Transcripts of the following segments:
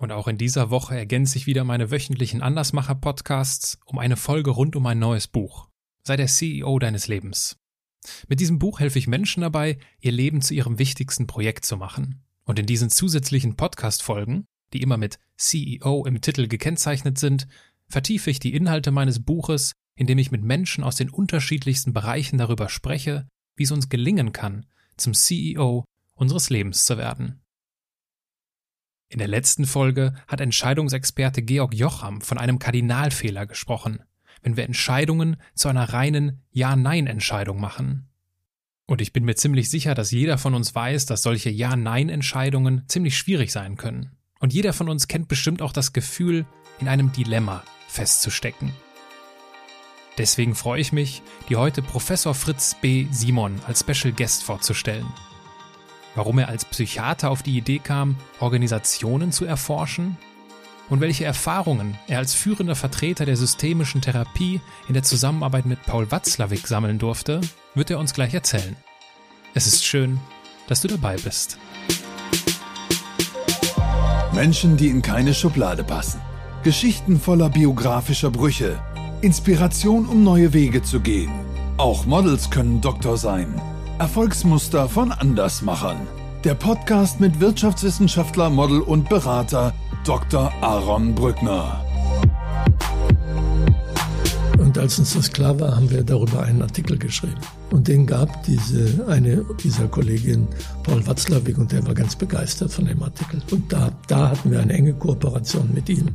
Und auch in dieser Woche ergänze ich wieder meine wöchentlichen Andersmacher-Podcasts um eine Folge rund um ein neues Buch. Sei der CEO deines Lebens. Mit diesem Buch helfe ich Menschen dabei, ihr Leben zu ihrem wichtigsten Projekt zu machen. Und in diesen zusätzlichen Podcast-Folgen, die immer mit CEO im Titel gekennzeichnet sind, vertiefe ich die Inhalte meines Buches, indem ich mit Menschen aus den unterschiedlichsten Bereichen darüber spreche, wie es uns gelingen kann, zum CEO unseres Lebens zu werden. In der letzten Folge hat Entscheidungsexperte Georg Jocham von einem Kardinalfehler gesprochen, wenn wir Entscheidungen zu einer reinen Ja-Nein-Entscheidung machen. Und ich bin mir ziemlich sicher, dass jeder von uns weiß, dass solche Ja-Nein-Entscheidungen ziemlich schwierig sein können. Und jeder von uns kennt bestimmt auch das Gefühl, in einem Dilemma festzustecken. Deswegen freue ich mich, dir heute Professor Fritz B. Simon als Special Guest vorzustellen warum er als Psychiater auf die Idee kam, Organisationen zu erforschen und welche Erfahrungen er als führender Vertreter der systemischen Therapie in der Zusammenarbeit mit Paul Watzlawick sammeln durfte, wird er uns gleich erzählen. Es ist schön, dass du dabei bist. Menschen, die in keine Schublade passen. Geschichten voller biografischer Brüche. Inspiration, um neue Wege zu gehen. Auch Models können Doktor sein. Erfolgsmuster von Andersmachern. Der Podcast mit Wirtschaftswissenschaftler, Model und Berater Dr. Aaron Brückner. Und als uns das klar war, haben wir darüber einen Artikel geschrieben. Und den gab diese, eine dieser Kollegin, Paul Watzlawick, und der war ganz begeistert von dem Artikel. Und da, da hatten wir eine enge Kooperation mit ihm.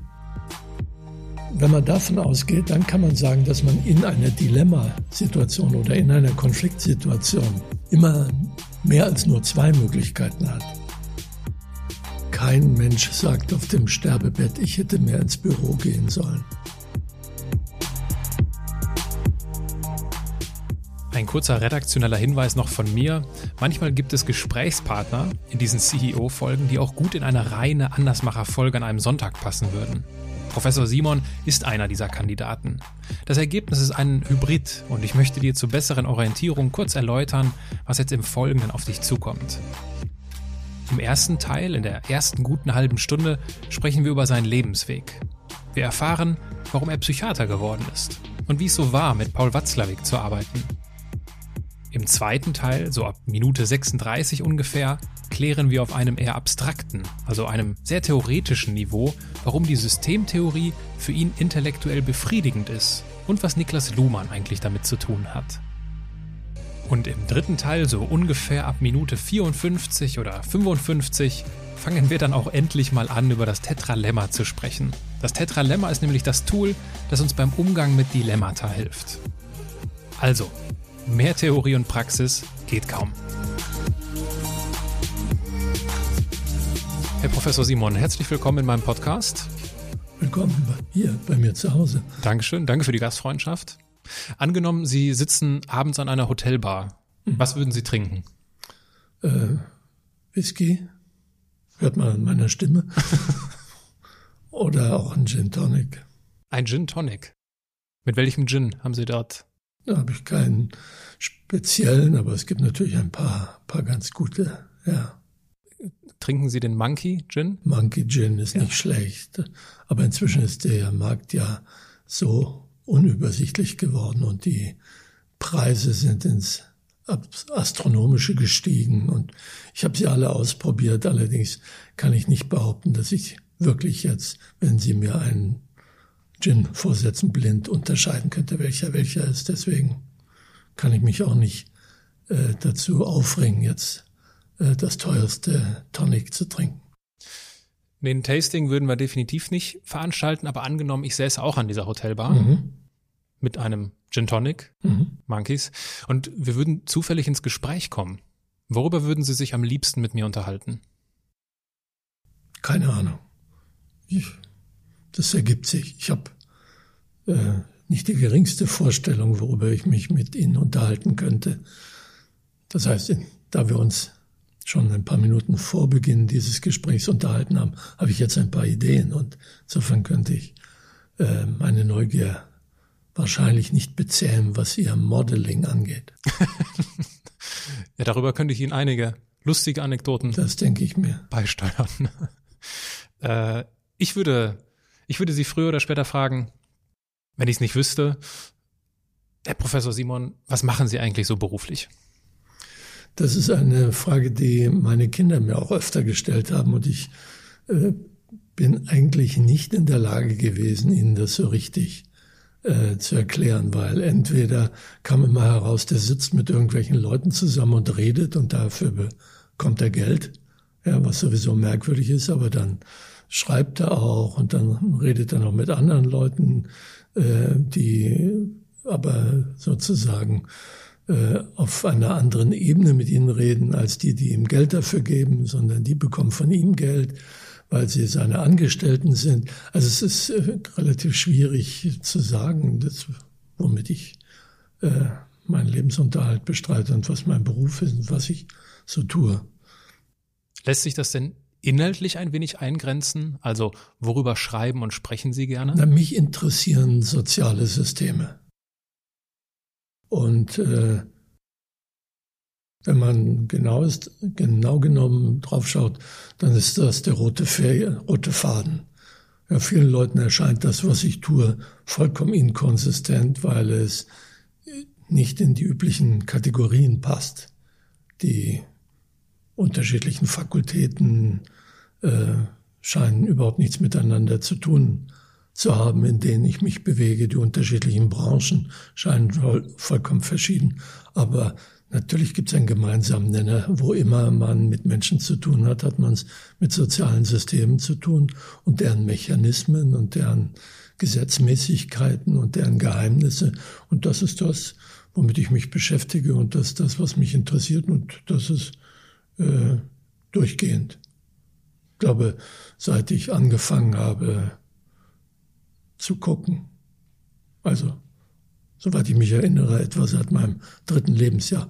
Wenn man davon ausgeht, dann kann man sagen, dass man in einer Dilemmasituation oder in einer Konfliktsituation immer mehr als nur zwei Möglichkeiten hat. Kein Mensch sagt auf dem Sterbebett, ich hätte mehr ins Büro gehen sollen. Ein kurzer redaktioneller Hinweis noch von mir. Manchmal gibt es Gesprächspartner in diesen CEO-Folgen, die auch gut in eine reine Andersmacher-Folge an einem Sonntag passen würden. Professor Simon ist einer dieser Kandidaten. Das Ergebnis ist ein Hybrid und ich möchte dir zur besseren Orientierung kurz erläutern, was jetzt im Folgenden auf dich zukommt. Im ersten Teil, in der ersten guten halben Stunde, sprechen wir über seinen Lebensweg. Wir erfahren, warum er Psychiater geworden ist und wie es so war, mit Paul Watzlawick zu arbeiten. Im zweiten Teil, so ab Minute 36 ungefähr, klären wir auf einem eher abstrakten, also einem sehr theoretischen Niveau, warum die Systemtheorie für ihn intellektuell befriedigend ist und was Niklas Luhmann eigentlich damit zu tun hat. Und im dritten Teil, so ungefähr ab Minute 54 oder 55, fangen wir dann auch endlich mal an, über das Tetralemma zu sprechen. Das Tetralemma ist nämlich das Tool, das uns beim Umgang mit Dilemmata hilft. Also, Mehr Theorie und Praxis geht kaum. Herr Professor Simon, herzlich willkommen in meinem Podcast. Willkommen hier bei mir zu Hause. Dankeschön, danke für die Gastfreundschaft. Angenommen, Sie sitzen abends an einer Hotelbar. Mhm. Was würden Sie trinken? Äh, Whisky. Hört man an meiner Stimme. Oder auch ein Gin Tonic. Ein Gin Tonic. Mit welchem Gin haben Sie dort da habe ich keinen speziellen, aber es gibt natürlich ein paar, paar ganz gute, ja. Trinken Sie den Monkey Gin? Monkey Gin ist ja. nicht schlecht, aber inzwischen ist der Markt ja so unübersichtlich geworden und die Preise sind ins Astronomische gestiegen und ich habe sie alle ausprobiert. Allerdings kann ich nicht behaupten, dass ich wirklich jetzt, wenn Sie mir einen Gin-Vorsätzen blind unterscheiden könnte, welcher welcher ist. Deswegen kann ich mich auch nicht äh, dazu aufringen, jetzt äh, das teuerste Tonic zu trinken. Den Tasting würden wir definitiv nicht veranstalten, aber angenommen, ich säße auch an dieser Hotelbar mhm. mit einem Gin Tonic, mhm. Monkeys, und wir würden zufällig ins Gespräch kommen. Worüber würden Sie sich am liebsten mit mir unterhalten? Keine Ahnung. Ich das ergibt sich. Ich habe äh, nicht die geringste Vorstellung, worüber ich mich mit Ihnen unterhalten könnte. Das heißt, da wir uns schon ein paar Minuten vor Beginn dieses Gesprächs unterhalten haben, habe ich jetzt ein paar Ideen und insofern könnte ich äh, meine Neugier wahrscheinlich nicht bezähmen, was Ihr Modeling angeht. ja, darüber könnte ich Ihnen einige lustige Anekdoten das denke ich mir. beisteuern. Äh, ich würde, ich würde Sie früher oder später fragen, wenn ich es nicht wüsste, Herr Professor Simon, was machen Sie eigentlich so beruflich? Das ist eine Frage, die meine Kinder mir auch öfter gestellt haben und ich äh, bin eigentlich nicht in der Lage gewesen, ihnen das so richtig äh, zu erklären, weil entweder kam immer heraus, der sitzt mit irgendwelchen Leuten zusammen und redet und dafür bekommt er Geld, ja, was sowieso merkwürdig ist, aber dann schreibt er auch und dann redet er noch mit anderen Leuten, äh, die aber sozusagen auf einer anderen Ebene mit ihnen reden als die, die ihm Geld dafür geben, sondern die bekommen von ihm Geld, weil sie seine Angestellten sind. Also es ist äh, relativ schwierig zu sagen, das, womit ich äh, meinen Lebensunterhalt bestreite und was mein Beruf ist und was ich so tue. Lässt sich das denn inhaltlich ein wenig eingrenzen? Also worüber schreiben und sprechen Sie gerne? Na, mich interessieren soziale Systeme. Und äh, wenn man genau, ist, genau genommen drauf schaut, dann ist das der rote, Fer rote Faden. Ja, vielen Leuten erscheint das, was ich tue, vollkommen inkonsistent, weil es nicht in die üblichen Kategorien passt. Die unterschiedlichen Fakultäten äh, scheinen überhaupt nichts miteinander zu tun zu haben, in denen ich mich bewege. Die unterschiedlichen Branchen scheinen voll, vollkommen verschieden. Aber natürlich gibt es einen gemeinsamen Nenner. Wo immer man mit Menschen zu tun hat, hat man es mit sozialen Systemen zu tun und deren Mechanismen und deren Gesetzmäßigkeiten und deren Geheimnisse. Und das ist das, womit ich mich beschäftige und das ist das, was mich interessiert und das ist äh, durchgehend. Ich glaube, seit ich angefangen habe, zu gucken. Also, soweit ich mich erinnere, etwa seit meinem dritten Lebensjahr.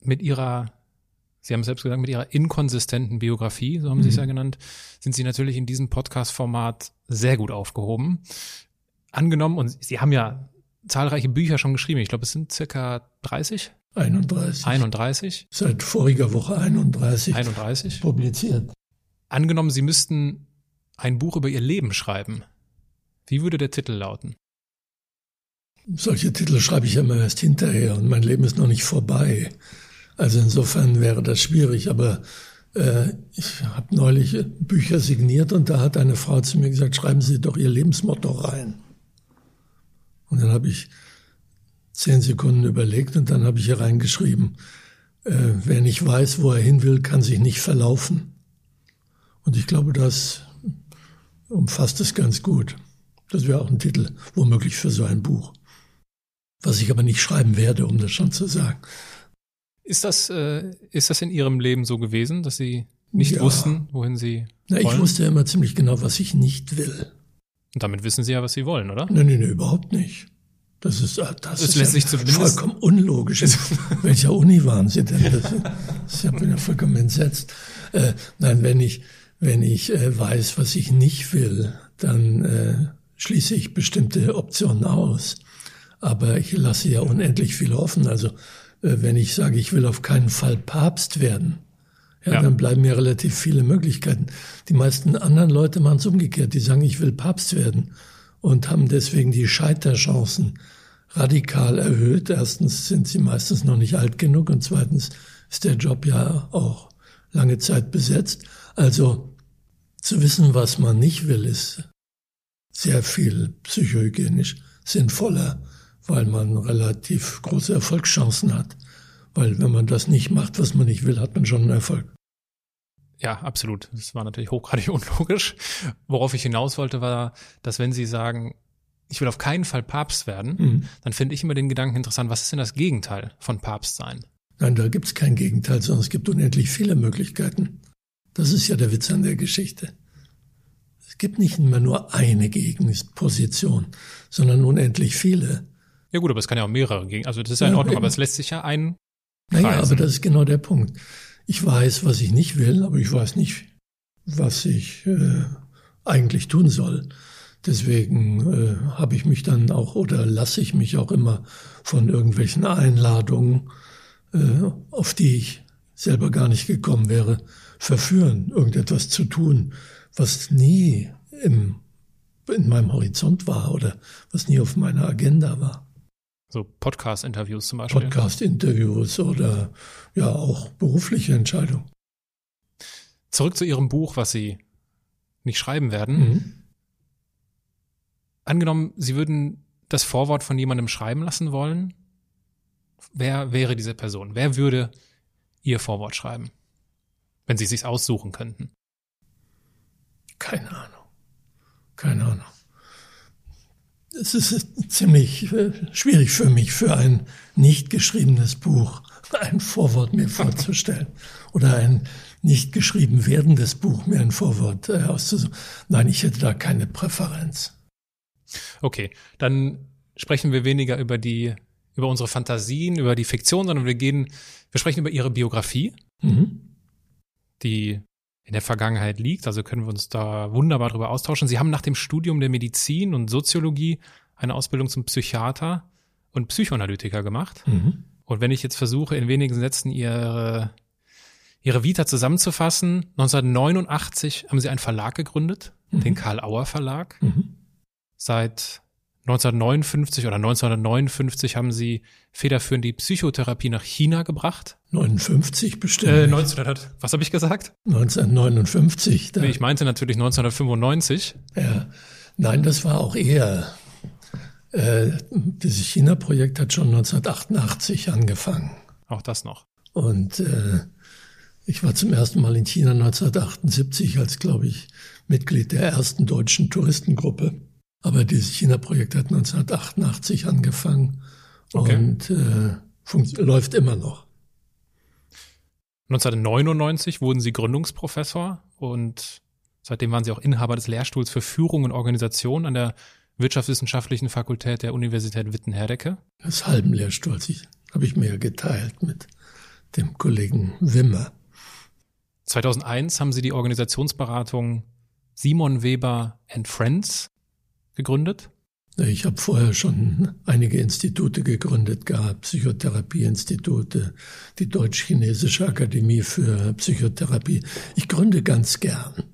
Mit Ihrer, Sie haben es selbst gesagt, mit Ihrer inkonsistenten Biografie, so haben Sie es mhm. ja genannt, sind Sie natürlich in diesem Podcast-Format sehr gut aufgehoben. Angenommen, und Sie haben ja zahlreiche Bücher schon geschrieben. Ich glaube, es sind circa 30? 31. 31. Seit voriger Woche 31. 31. Publiziert. Angenommen, Sie müssten ein Buch über ihr Leben schreiben. Wie würde der Titel lauten? Solche Titel schreibe ich immer erst hinterher und mein Leben ist noch nicht vorbei. Also insofern wäre das schwierig, aber äh, ich habe neulich Bücher signiert und da hat eine Frau zu mir gesagt, schreiben Sie doch Ihr Lebensmotto rein. Und dann habe ich zehn Sekunden überlegt und dann habe ich hier reingeschrieben, äh, wer nicht weiß, wo er hin will, kann sich nicht verlaufen. Und ich glaube, das umfasst es ganz gut. Das wäre auch ein Titel, womöglich für so ein Buch. Was ich aber nicht schreiben werde, um das schon zu sagen. Ist das, äh, ist das in Ihrem Leben so gewesen, dass Sie nicht ja. wussten, wohin Sie Na, wollen? Ich wusste ja immer ziemlich genau, was ich nicht will. Und damit wissen Sie ja, was Sie wollen, oder? Nein, nein, nein überhaupt nicht. Das ist, das, das ist lässt ja sich zumindest vollkommen unlogisch. welcher Uni waren Sie denn? Das, das ich bin ja vollkommen entsetzt. Äh, nein, wenn ich, wenn ich äh, weiß, was ich nicht will, dann äh, schließe ich bestimmte Optionen aus. Aber ich lasse ja unendlich viel offen. Also äh, wenn ich sage, ich will auf keinen Fall Papst werden, ja, ja. dann bleiben mir relativ viele Möglichkeiten. Die meisten anderen Leute machen es umgekehrt. Die sagen, ich will Papst werden und haben deswegen die Scheiterchancen radikal erhöht. Erstens sind sie meistens noch nicht alt genug und zweitens ist der Job ja auch lange Zeit besetzt. Also zu wissen, was man nicht will, ist sehr viel psychohygienisch sinnvoller, weil man relativ große Erfolgschancen hat. Weil wenn man das nicht macht, was man nicht will, hat man schon einen Erfolg. Ja, absolut. Das war natürlich hochgradig unlogisch. Worauf ich hinaus wollte, war, dass wenn Sie sagen, ich will auf keinen Fall Papst werden, mhm. dann finde ich immer den Gedanken interessant, was ist denn das Gegenteil von Papst sein? Nein, da gibt es kein Gegenteil, sondern es gibt unendlich viele Möglichkeiten. Das ist ja der Witz an der Geschichte. Es gibt nicht immer nur eine Gegenposition, sondern unendlich viele. Ja gut, aber es kann ja auch mehrere gegen. Also das ist ja in Ordnung, ja, aber es lässt sich ja ein. Naja, aber das ist genau der Punkt. Ich weiß, was ich nicht will, aber ich weiß nicht, was ich äh, eigentlich tun soll. Deswegen äh, habe ich mich dann auch oder lasse ich mich auch immer von irgendwelchen Einladungen, äh, auf die ich selber gar nicht gekommen wäre, verführen, irgendetwas zu tun, was nie im, in meinem Horizont war oder was nie auf meiner Agenda war. So Podcast-Interviews zum Beispiel. Podcast-Interviews oder ja auch berufliche Entscheidungen. Zurück zu Ihrem Buch, was Sie nicht schreiben werden. Mhm. Angenommen, Sie würden das Vorwort von jemandem schreiben lassen wollen. Wer wäre diese Person? Wer würde Ihr Vorwort schreiben? Wenn Sie sich aussuchen könnten. Keine Ahnung. Keine Ahnung. Es ist ziemlich äh, schwierig für mich, für ein nicht geschriebenes Buch ein Vorwort mir vorzustellen oder ein nicht geschrieben werdendes Buch mir ein Vorwort äh, auszusuchen. Nein, ich hätte da keine Präferenz. Okay, dann sprechen wir weniger über die, über unsere Fantasien, über die Fiktion, sondern wir gehen, wir sprechen über Ihre Biografie, Mhm. die in der Vergangenheit liegt. Also können wir uns da wunderbar drüber austauschen. Sie haben nach dem Studium der Medizin und Soziologie eine Ausbildung zum Psychiater und Psychoanalytiker gemacht. Mhm. Und wenn ich jetzt versuche, in wenigen Sätzen Ihre, Ihre Vita zusammenzufassen, 1989 haben Sie einen Verlag gegründet, den Karl Auer Verlag. Mhm. Seit 1959 oder 1959 haben Sie federführend die Psychotherapie nach China gebracht. 59 bestimmt. Äh, nicht. 1900, was habe ich gesagt? 1959. Da, Nee, Ich meinte natürlich 1995. ja. Nein, das war auch eher. Äh, dieses China-Projekt hat schon 1988 angefangen. Auch das noch. Und äh, ich war zum ersten Mal in China 1978 als, glaube ich, Mitglied der ersten deutschen Touristengruppe. Aber dieses China-Projekt hat 1988 angefangen Okay. und äh, läuft immer noch. 1999 wurden Sie Gründungsprofessor und seitdem waren Sie auch Inhaber des Lehrstuhls für Führung und Organisation an der Wirtschaftswissenschaftlichen Fakultät der Universität Witten-Herdecke. Das halben Lehrstuhls ich- habe ich mir geteilt mit dem Kollegen Wimmer. 2001 haben Sie die Organisationsberatung Simon Weber and Friends gegründet. Ich habe vorher schon einige Institute gegründet gehabt, Psychotherapieinstitute, die Deutsch-Chinesische Akademie für Psychotherapie. Ich gründe ganz gern.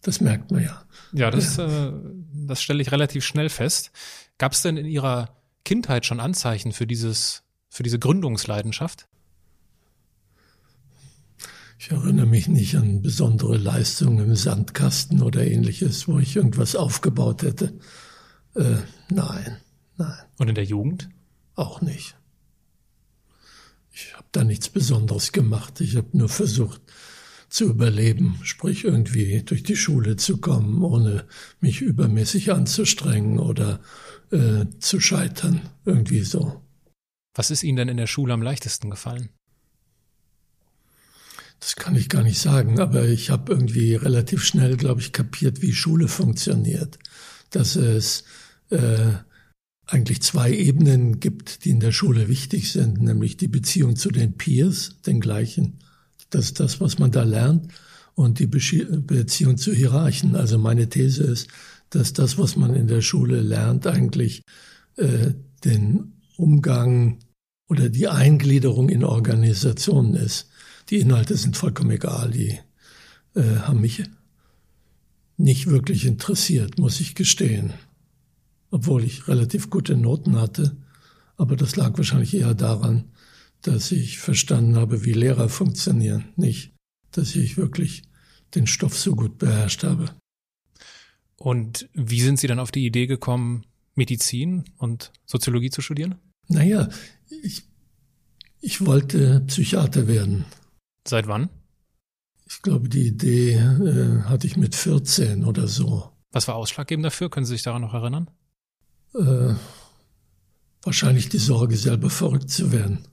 Das merkt man ja. Ja, das, Äh, das stelle ich relativ schnell fest. Gab es denn in Ihrer Kindheit schon Anzeichen für dieses, für diese Gründungsleidenschaft? Ich erinnere mich nicht an besondere Leistungen im Sandkasten oder ähnliches, wo ich irgendwas aufgebaut hätte. Äh, nein, nein, Und in der Jugend? auch nicht. Ich habe da nichts Besonderes gemacht. Ich habe nur versucht zu überleben, sprich irgendwie durch die Schule zu kommen, ohne mich übermäßig anzustrengen oder äh, zu scheitern. Irgendwie so. Was ist Ihnen denn in der Schule am leichtesten gefallen? Das kann ich gar nicht sagen, aber ich habe irgendwie relativ schnell, glaube ich, kapiert, wie Schule funktioniert. Dass es äh, eigentlich zwei Ebenen gibt, die in der Schule wichtig sind, nämlich die Beziehung zu den Peers, den gleichen, das ist das, was man da lernt, und die Beziehung zu Hierarchen. Also meine These ist, dass das, was man in der Schule lernt, eigentlich äh, den Umgang oder die Eingliederung in Organisationen ist. Die Inhalte sind vollkommen egal, die äh, haben mich nicht wirklich interessiert, muss ich gestehen. Obwohl ich relativ gute Noten hatte. Aber das lag wahrscheinlich eher daran, dass ich verstanden habe, wie Lehrer funktionieren, nicht, dass ich wirklich den Stoff so gut beherrscht habe. Und wie sind Sie dann auf die Idee gekommen, Medizin und Soziologie zu studieren? Naja, ich, ich wollte Psychiater werden. Seit wann? Ich glaube, die Idee äh, hatte ich mit 14 oder so. Was war ausschlaggebend dafür? Können Sie sich daran noch erinnern? Äh, wahrscheinlich die Sorge, selber verrückt zu werden.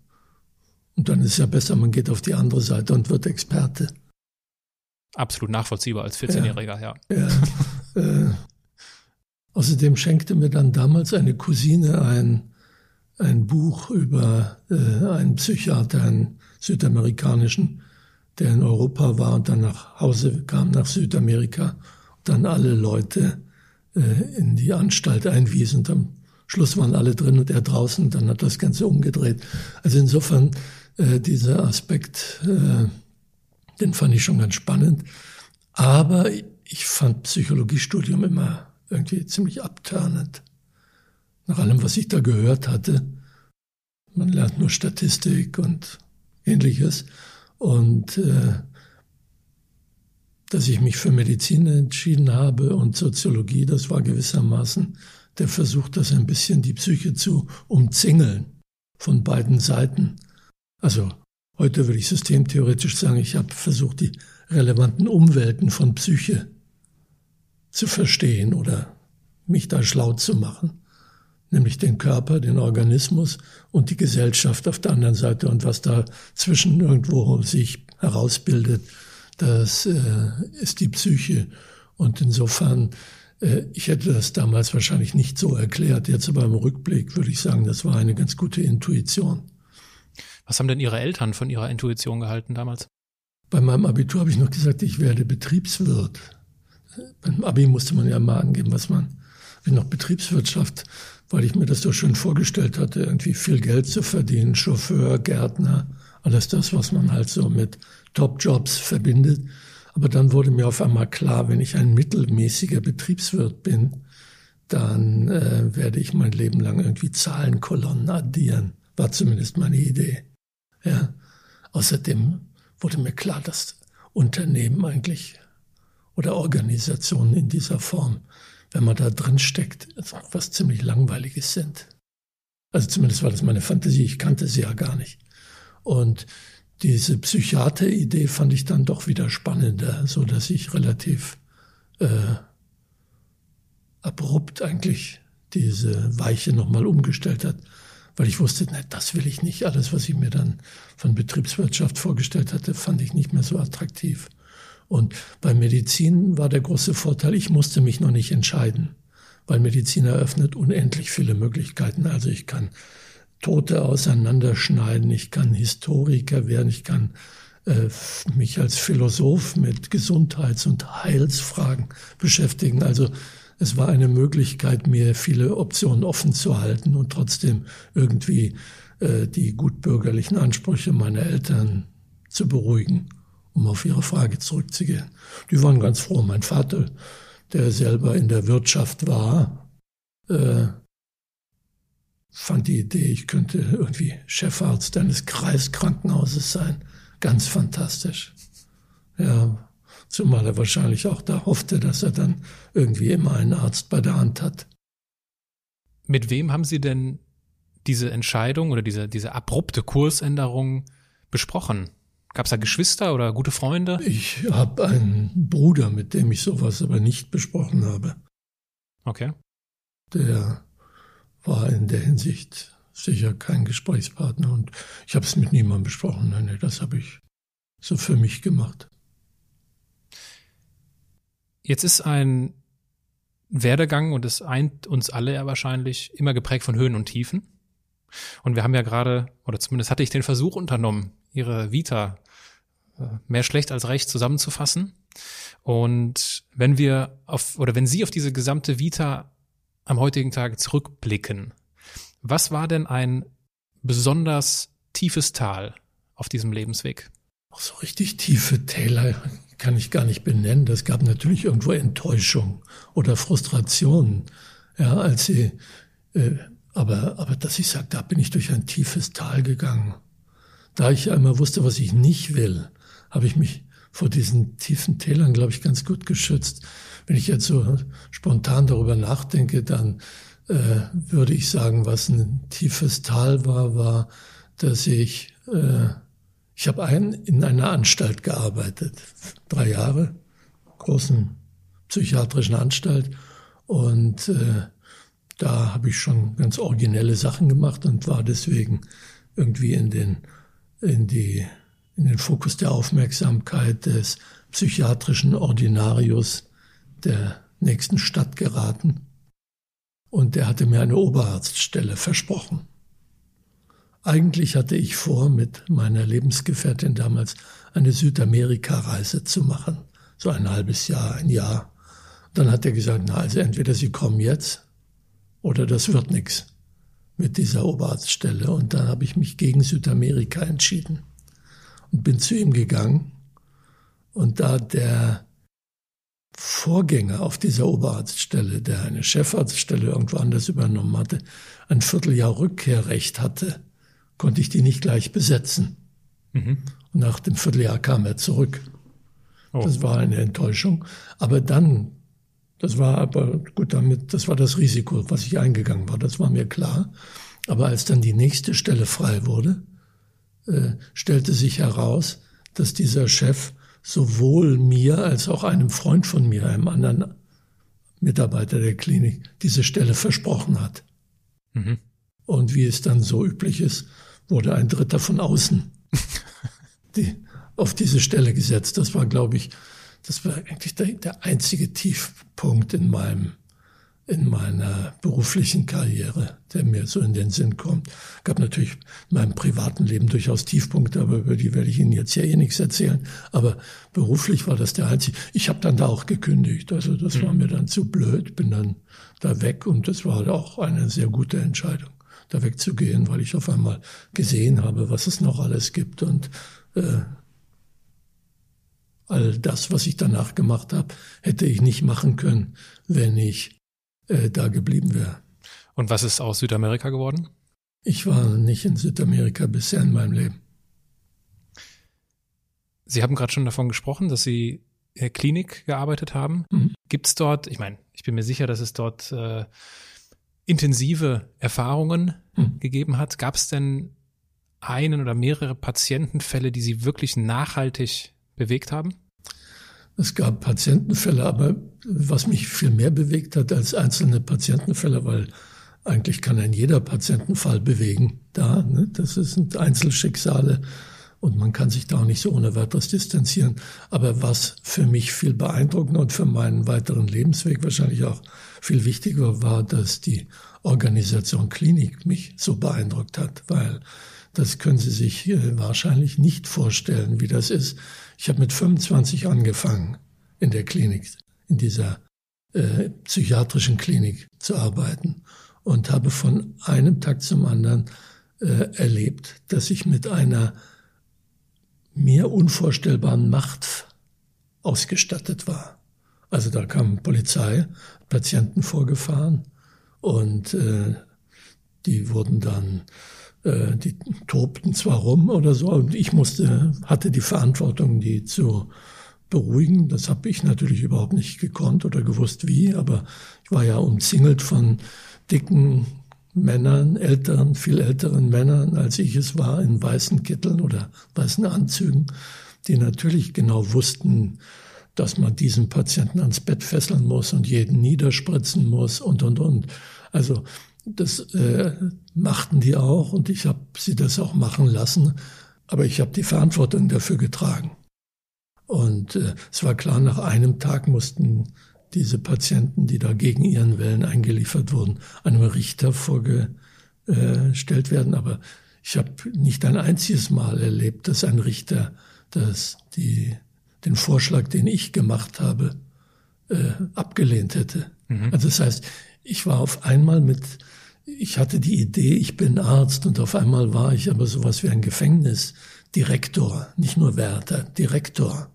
Und dann ist ja besser, man geht auf die andere Seite und wird Experte. Absolut nachvollziehbar als 14-Jähriger, ja. Ja, äh, außerdem schenkte mir dann damals eine Cousine ein, ein Buch über äh, einen Psychiater, einen südamerikanischen, der in Europa war und dann nach Hause kam nach Südamerika und dann alle Leute in die Anstalt einwies und am Schluss waren alle drin und er draußen und dann hat das Ganze umgedreht. Also insofern Äh, dieser Aspekt, äh, den fand ich schon ganz spannend. Aber ich fand Psychologiestudium immer irgendwie ziemlich abtörnend. Nach allem, was ich da gehört hatte. Man lernt nur Statistik und ähnliches. Und äh, dass ich mich für Medizin entschieden habe und Soziologie, das war gewissermaßen der Versuch, das ein bisschen die Psyche zu umzingeln von beiden Seiten. Also heute würde ich systemtheoretisch sagen, ich habe versucht, die relevanten Umwelten von Psyche zu verstehen oder mich da schlau zu machen. Nämlich den Körper, den Organismus und die Gesellschaft auf der anderen Seite und was da zwischen irgendwo sich herausbildet, das äh, ist die Psyche. Und insofern, äh, ich hätte das damals wahrscheinlich nicht so erklärt. Jetzt aber im Rückblick würde ich sagen, das war eine ganz gute Intuition. Was haben denn Ihre Eltern von Ihrer Intuition gehalten damals? Bei meinem Abitur habe ich noch gesagt, ich werde Betriebswirt. Beim Abi musste man ja mal angeben, was man, wie noch Betriebswirtschaft, weil ich mir das so schön vorgestellt hatte, irgendwie viel Geld zu verdienen, Chauffeur, Gärtner, alles das, was man halt so mit Top-Jobs verbindet. Aber dann wurde mir auf einmal klar, wenn ich ein mittelmäßiger Betriebswirt bin, dann äh, werde ich mein Leben lang irgendwie Zahlenkolonnen addieren. War zumindest meine Idee. Ja. Außerdem wurde mir klar, dass Unternehmen eigentlich oder Organisationen in dieser Form, wenn man da drin steckt, was ziemlich langweiliges sind. Also zumindest war das meine Fantasie. Ich kannte sie ja gar nicht. Und diese Psychiater-Idee fand ich dann doch wieder spannender, so dass ich relativ äh, abrupt eigentlich diese Weiche nochmal umgestellt hat, weil ich wusste, ne, das will ich nicht. Alles, was ich mir dann von Betriebswirtschaft vorgestellt hatte, fand ich nicht mehr so attraktiv. Und bei Medizin war der große Vorteil, ich musste mich noch nicht entscheiden, weil Medizin eröffnet unendlich viele Möglichkeiten. Also ich kann Tote auseinanderschneiden, ich kann Historiker werden, ich kann äh, mich als Philosoph mit Gesundheits- und Heilsfragen beschäftigen. Also es war eine Möglichkeit, mir viele Optionen offen zu halten und trotzdem irgendwie äh, die gutbürgerlichen Ansprüche meiner Eltern zu beruhigen, um auf Ihre Frage zurückzugehen. Die waren ganz froh. Mein Vater, der selber in der Wirtschaft war, äh, fand die Idee, ich könnte irgendwie Chefarzt eines Kreiskrankenhauses sein. Ganz fantastisch. Ja, zumal er wahrscheinlich auch da hoffte, dass er dann irgendwie immer einen Arzt bei der Hand hat. Mit wem haben Sie denn diese Entscheidung oder diese, diese abrupte Kursänderung besprochen? Gab es da Geschwister oder gute Freunde? Ich habe einen Bruder, mit dem ich sowas aber nicht besprochen habe. Okay. Der war in der Hinsicht sicher kein Gesprächspartner und ich habe es mit niemandem besprochen. Nein, nein, das habe ich so für mich gemacht. Jetzt ist ein Werdegang und es eint uns alle ja wahrscheinlich immer geprägt von Höhen und Tiefen. Und wir haben ja gerade, oder zumindest hatte ich den Versuch unternommen, ihre Vita äh, mehr schlecht als recht zusammenzufassen. Und wenn wir auf, oder wenn Sie auf diese gesamte Vita am heutigen Tag zurückblicken, was war denn ein besonders tiefes Tal auf diesem Lebensweg? Auch so richtig tiefe Täler kann ich gar nicht benennen. Das gab natürlich irgendwo Enttäuschung oder Frustration, ja, als sie, äh, aber, aber dass ich sage, da bin ich durch ein tiefes Tal gegangen. Da ich einmal wusste, was ich nicht will, habe ich mich vor diesen tiefen Tälern, glaube ich, ganz gut geschützt. Wenn ich jetzt so spontan darüber nachdenke, dann äh, würde ich sagen, was ein tiefes Tal war, war, dass ich, äh, ich habe ein, in einer Anstalt gearbeitet, drei Jahre, großen psychiatrischen Anstalt. Und äh, da habe ich schon ganz originelle Sachen gemacht und war deswegen irgendwie in den in die in den Fokus der Aufmerksamkeit des psychiatrischen Ordinarius der nächsten Stadt geraten und der hatte mir eine Oberarztstelle versprochen. Eigentlich hatte ich vor, mit meiner Lebensgefährtin damals eine Südamerika-Reise zu machen. So ein halbes Jahr, ein Jahr. Dann hat er gesagt, na also entweder Sie kommen jetzt oder das wird nichts. mit dieser Oberarztstelle. Und dann habe ich mich gegen Südamerika entschieden und bin zu ihm gegangen. Und da der Vorgänger auf dieser Oberarztstelle, der eine Chefarztstelle irgendwo anders übernommen hatte, ein Vierteljahr Rückkehrrecht hatte, konnte ich die nicht gleich besetzen. Mhm. Und nach dem Vierteljahr kam er zurück. Oh. Das war eine Enttäuschung. Aber dann, das war aber gut damit, das war das Risiko, was ich eingegangen war, das war mir klar. Aber als dann die nächste Stelle frei wurde, äh, stellte sich heraus, dass dieser Chef sowohl mir als auch einem Freund von mir, einem anderen Mitarbeiter der Klinik, diese Stelle versprochen hat. Mhm. Und wie es dann so üblich ist, wurde ein Dritter von außen die, auf diese Stelle gesetzt. Das war, glaube ich, das war eigentlich der, der einzige Tiefpunkt in meinem in meiner beruflichen Karriere, der mir so in den Sinn kommt. Gab natürlich in meinem privaten Leben durchaus Tiefpunkte, aber über die werde ich Ihnen jetzt ja eh nichts erzählen. Aber beruflich war das der einzige. Ich habe dann da auch gekündigt. Also das mhm. war mir dann zu blöd, bin dann da weg und das war auch eine sehr gute Entscheidung, da wegzugehen, weil ich auf einmal gesehen habe, was es noch alles gibt und äh, all das, was ich danach gemacht habe, hätte ich nicht machen können, wenn ich äh, da geblieben wäre. Und was ist aus Südamerika geworden? Ich war nicht in Südamerika bisher in meinem Leben. Sie haben gerade schon davon gesprochen, dass Sie in der Klinik gearbeitet haben. Mhm. Gibt es dort, ich meine, ich bin mir sicher, dass es dort äh, intensive Erfahrungen mhm. gegeben hat. Gab es denn einen oder mehrere Patientenfälle, die Sie wirklich nachhaltig bewegt haben? Es gab Patientenfälle, aber was mich viel mehr bewegt hat als einzelne Patientenfälle, weil eigentlich kann ein jeder Patientenfall bewegen da. Ne? Das sind Einzelschicksale und man kann sich da auch nicht so ohne weiteres distanzieren. Aber was für mich viel beeindruckender und für meinen weiteren Lebensweg wahrscheinlich auch viel wichtiger war, dass die Organisation Klinik mich so beeindruckt hat, weil das können Sie sich äh, wahrscheinlich nicht vorstellen, wie das ist, ich habe mit 25 angefangen, in der Klinik, in dieser äh, psychiatrischen Klinik zu arbeiten und habe von einem Tag zum anderen äh, erlebt, dass ich mit einer mir unvorstellbaren Macht ausgestattet war. Also da kam Polizei, Patienten vorgefahren und äh, die wurden dann die tobten zwar rum oder so, und ich musste, hatte die Verantwortung, die zu beruhigen. Das habe ich natürlich überhaupt nicht gekonnt oder gewusst wie, aber ich war ja umzingelt von dicken Männern, älteren, viel älteren Männern, als ich es war, in weißen Kitteln oder weißen Anzügen, die natürlich genau wussten, dass man diesen Patienten ans Bett fesseln muss und jeden niederspritzen muss und, und, und. Also das äh, machten die auch und ich habe sie das auch machen lassen, aber ich habe die Verantwortung dafür getragen. Und äh, es war klar, nach einem Tag mussten diese Patienten, die da gegen ihren Willen eingeliefert wurden, einem Richter vorgestellt werden. Aber ich habe nicht ein einziges Mal erlebt, dass ein Richter dass die, den Vorschlag, den ich gemacht habe, äh, abgelehnt hätte. Mhm. Also das heißt, ich war auf einmal mit ich hatte die Idee, ich bin Arzt und auf einmal war ich aber sowas wie ein Gefängnisdirektor, nicht nur Wärter, Direktor.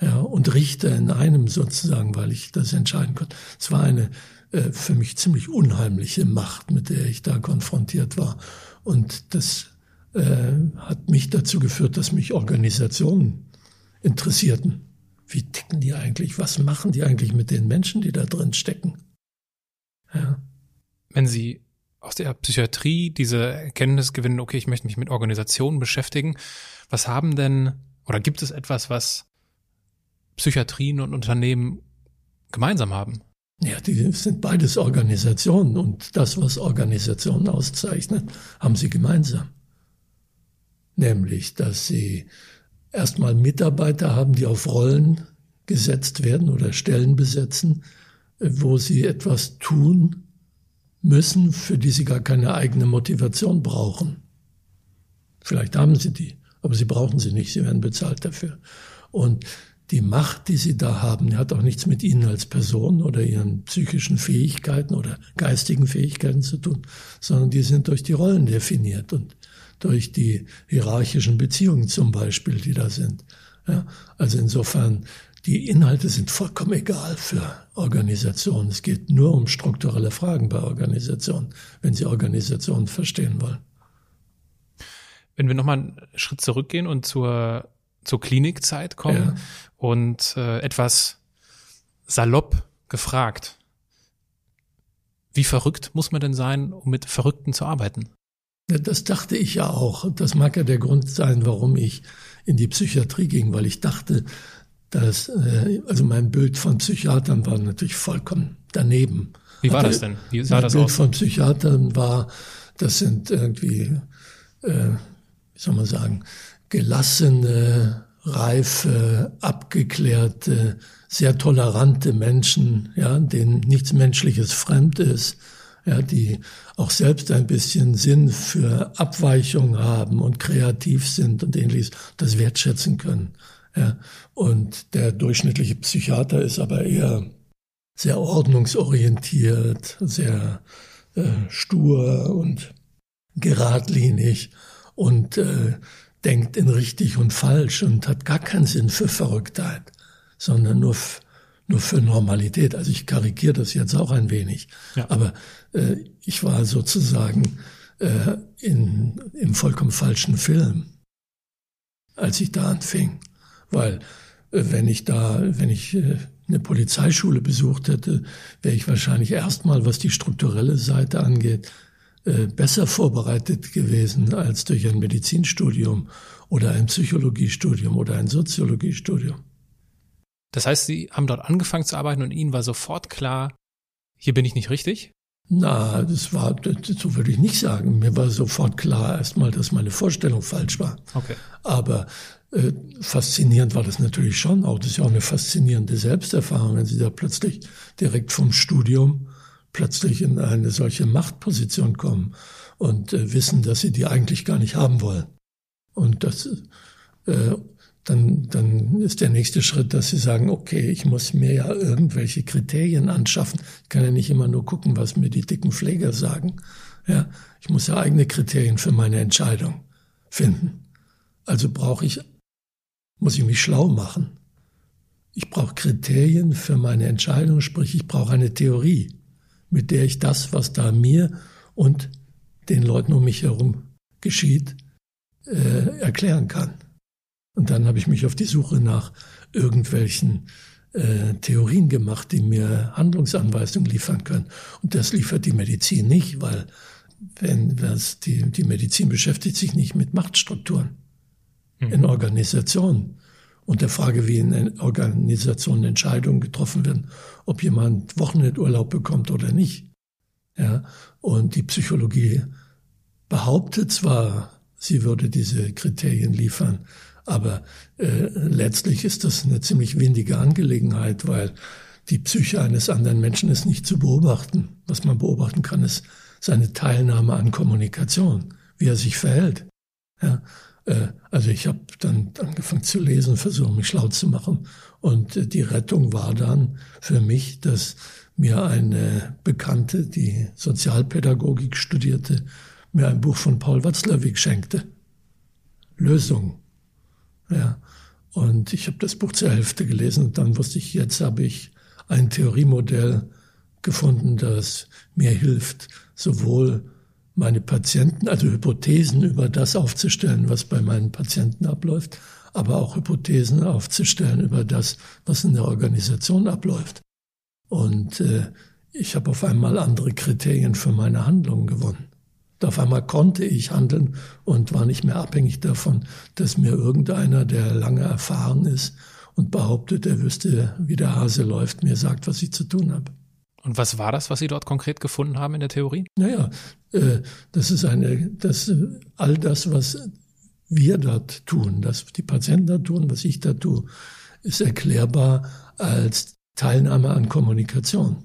Ja, und Richter in einem sozusagen, weil ich das entscheiden konnte. Es war eine äh, für mich ziemlich unheimliche Macht, mit der ich da konfrontiert war. Und das äh, hat mich dazu geführt, dass mich Organisationen interessierten. Wie ticken die eigentlich? Was machen die eigentlich mit den Menschen, die da drin stecken? Ja wenn Sie aus der Psychiatrie diese Erkenntnis gewinnen, okay, ich möchte mich mit Organisationen beschäftigen, was haben denn oder gibt es etwas, was Psychiatrien und Unternehmen gemeinsam haben? Ja, die sind beides Organisationen und das, was Organisationen auszeichnet, haben sie gemeinsam. Nämlich, dass sie erstmal Mitarbeiter haben, die auf Rollen gesetzt werden oder Stellen besetzen, wo sie etwas tun, müssen, für die sie gar keine eigene Motivation brauchen. Vielleicht haben sie die, aber sie brauchen sie nicht, sie werden bezahlt dafür. Und die Macht, die sie da haben, hat auch nichts mit ihnen als Person oder ihren psychischen Fähigkeiten oder geistigen Fähigkeiten zu tun, sondern die sind durch die Rollen definiert und durch die hierarchischen Beziehungen zum Beispiel, die da sind. Ja, also insofern, die Inhalte sind vollkommen egal für Organisationen. Es geht nur um strukturelle Fragen bei Organisationen, wenn sie Organisationen verstehen wollen. Wenn wir nochmal einen Schritt zurückgehen und zur, zur Klinikzeit kommen ja. und äh, etwas salopp gefragt, wie verrückt muss man denn sein, um mit Verrückten zu arbeiten? Ja, das dachte ich ja auch. Das mag ja der Grund sein, warum ich in die Psychiatrie ging, weil ich dachte, dass, äh, also mein Bild von Psychiatern war natürlich vollkommen daneben. Wie war das denn? Wie sah mein das Bild aus? von Psychiatern war, das sind irgendwie äh, wie soll man sagen, gelassene, reife, abgeklärte, sehr tolerante Menschen, ja, denen nichts Menschliches fremd ist, ja, die auch selbst ein bisschen Sinn für Abweichung haben und kreativ sind und ähnliches, das wertschätzen können. Ja. Und der durchschnittliche Psychiater ist aber eher sehr ordnungsorientiert, sehr äh, stur und geradlinig und äh, denkt in richtig und falsch und hat gar keinen Sinn für Verrücktheit, sondern nur, nur für Normalität. Also ich karikiere das jetzt auch ein wenig, ja. aber äh, ich war sozusagen äh, in, im vollkommen falschen Film, als ich da anfing, weil äh, wenn ich da, wenn ich äh, eine Polizeischule besucht hätte, wäre ich wahrscheinlich erstmal, was die strukturelle Seite angeht, äh, besser vorbereitet gewesen als durch ein Medizinstudium oder ein Psychologiestudium oder ein Soziologiestudium. Das heißt, Sie haben dort angefangen zu arbeiten und Ihnen war sofort klar, hier bin ich nicht richtig? Na, das war, so würde ich nicht sagen. Mir war sofort klar erstmal, dass meine Vorstellung falsch war. Okay. Aber äh, faszinierend war das natürlich schon auch. Das ist ja auch eine faszinierende Selbsterfahrung, wenn Sie da plötzlich direkt vom Studium plötzlich in eine solche Machtposition kommen und äh, wissen, dass sie die eigentlich gar nicht haben wollen. Und das, äh, dann, dann ist der nächste Schritt, dass sie sagen, okay, ich muss mir ja irgendwelche Kriterien anschaffen. Ich kann ja nicht immer nur gucken, was mir die dicken Pfleger sagen. Ja, ich muss ja eigene Kriterien für meine Entscheidung finden. Also brauche ich, muss ich mich schlau machen. Ich brauche Kriterien für meine Entscheidung, sprich, ich brauche eine Theorie mit der ich das, was da mir und den Leuten um mich herum geschieht, äh, erklären kann. Und dann habe ich mich auf die Suche nach irgendwelchen äh, Theorien gemacht, die mir Handlungsanweisungen liefern können. Und das liefert die Medizin nicht, weil wenn was die, die Medizin beschäftigt sich nicht mit Machtstrukturen mhm. in Organisationen und der Frage, wie in Organisationen Entscheidungen getroffen werden, ob jemand Wochenendurlaub bekommt oder nicht. Ja, und die Psychologie behauptet zwar, sie würde diese Kriterien liefern, aber äh, letztlich ist das eine ziemlich windige Angelegenheit, weil die Psyche eines anderen Menschen ist nicht zu beobachten. Was man beobachten kann, ist seine Teilnahme an Kommunikation, wie er sich verhält. Ja, also ich habe dann angefangen zu lesen, versucht mich schlau zu machen. Und äh, die Rettung war dann für mich, dass mir eine Bekannte, die Sozialpädagogik studierte, mir ein Buch von Paul Watzlawick schenkte. Lösung. Ja. Und ich habe das Buch zur Hälfte gelesen und dann wusste ich, jetzt habe ich ein Theoriemodell gefunden, das mir hilft, sowohl meine Patienten, also Hypothesen über das aufzustellen, was bei meinen Patienten abläuft, aber auch Hypothesen aufzustellen über das, was in der Organisation abläuft. Und äh, ich habe auf einmal andere Kriterien für meine Handlungen gewonnen. Auf einmal konnte ich handeln und war nicht mehr abhängig davon, dass mir irgendeiner, der lange erfahren ist und behauptet, er wüsste, wie der Hase läuft, mir sagt, was ich zu tun habe. Und was war das, was Sie dort konkret gefunden haben in der Theorie? Naja, äh, das ist eine, das, all das, was wir dort tun, das die Patienten da tun, was ich da tue, ist erklärbar als Teilnahme an Kommunikation.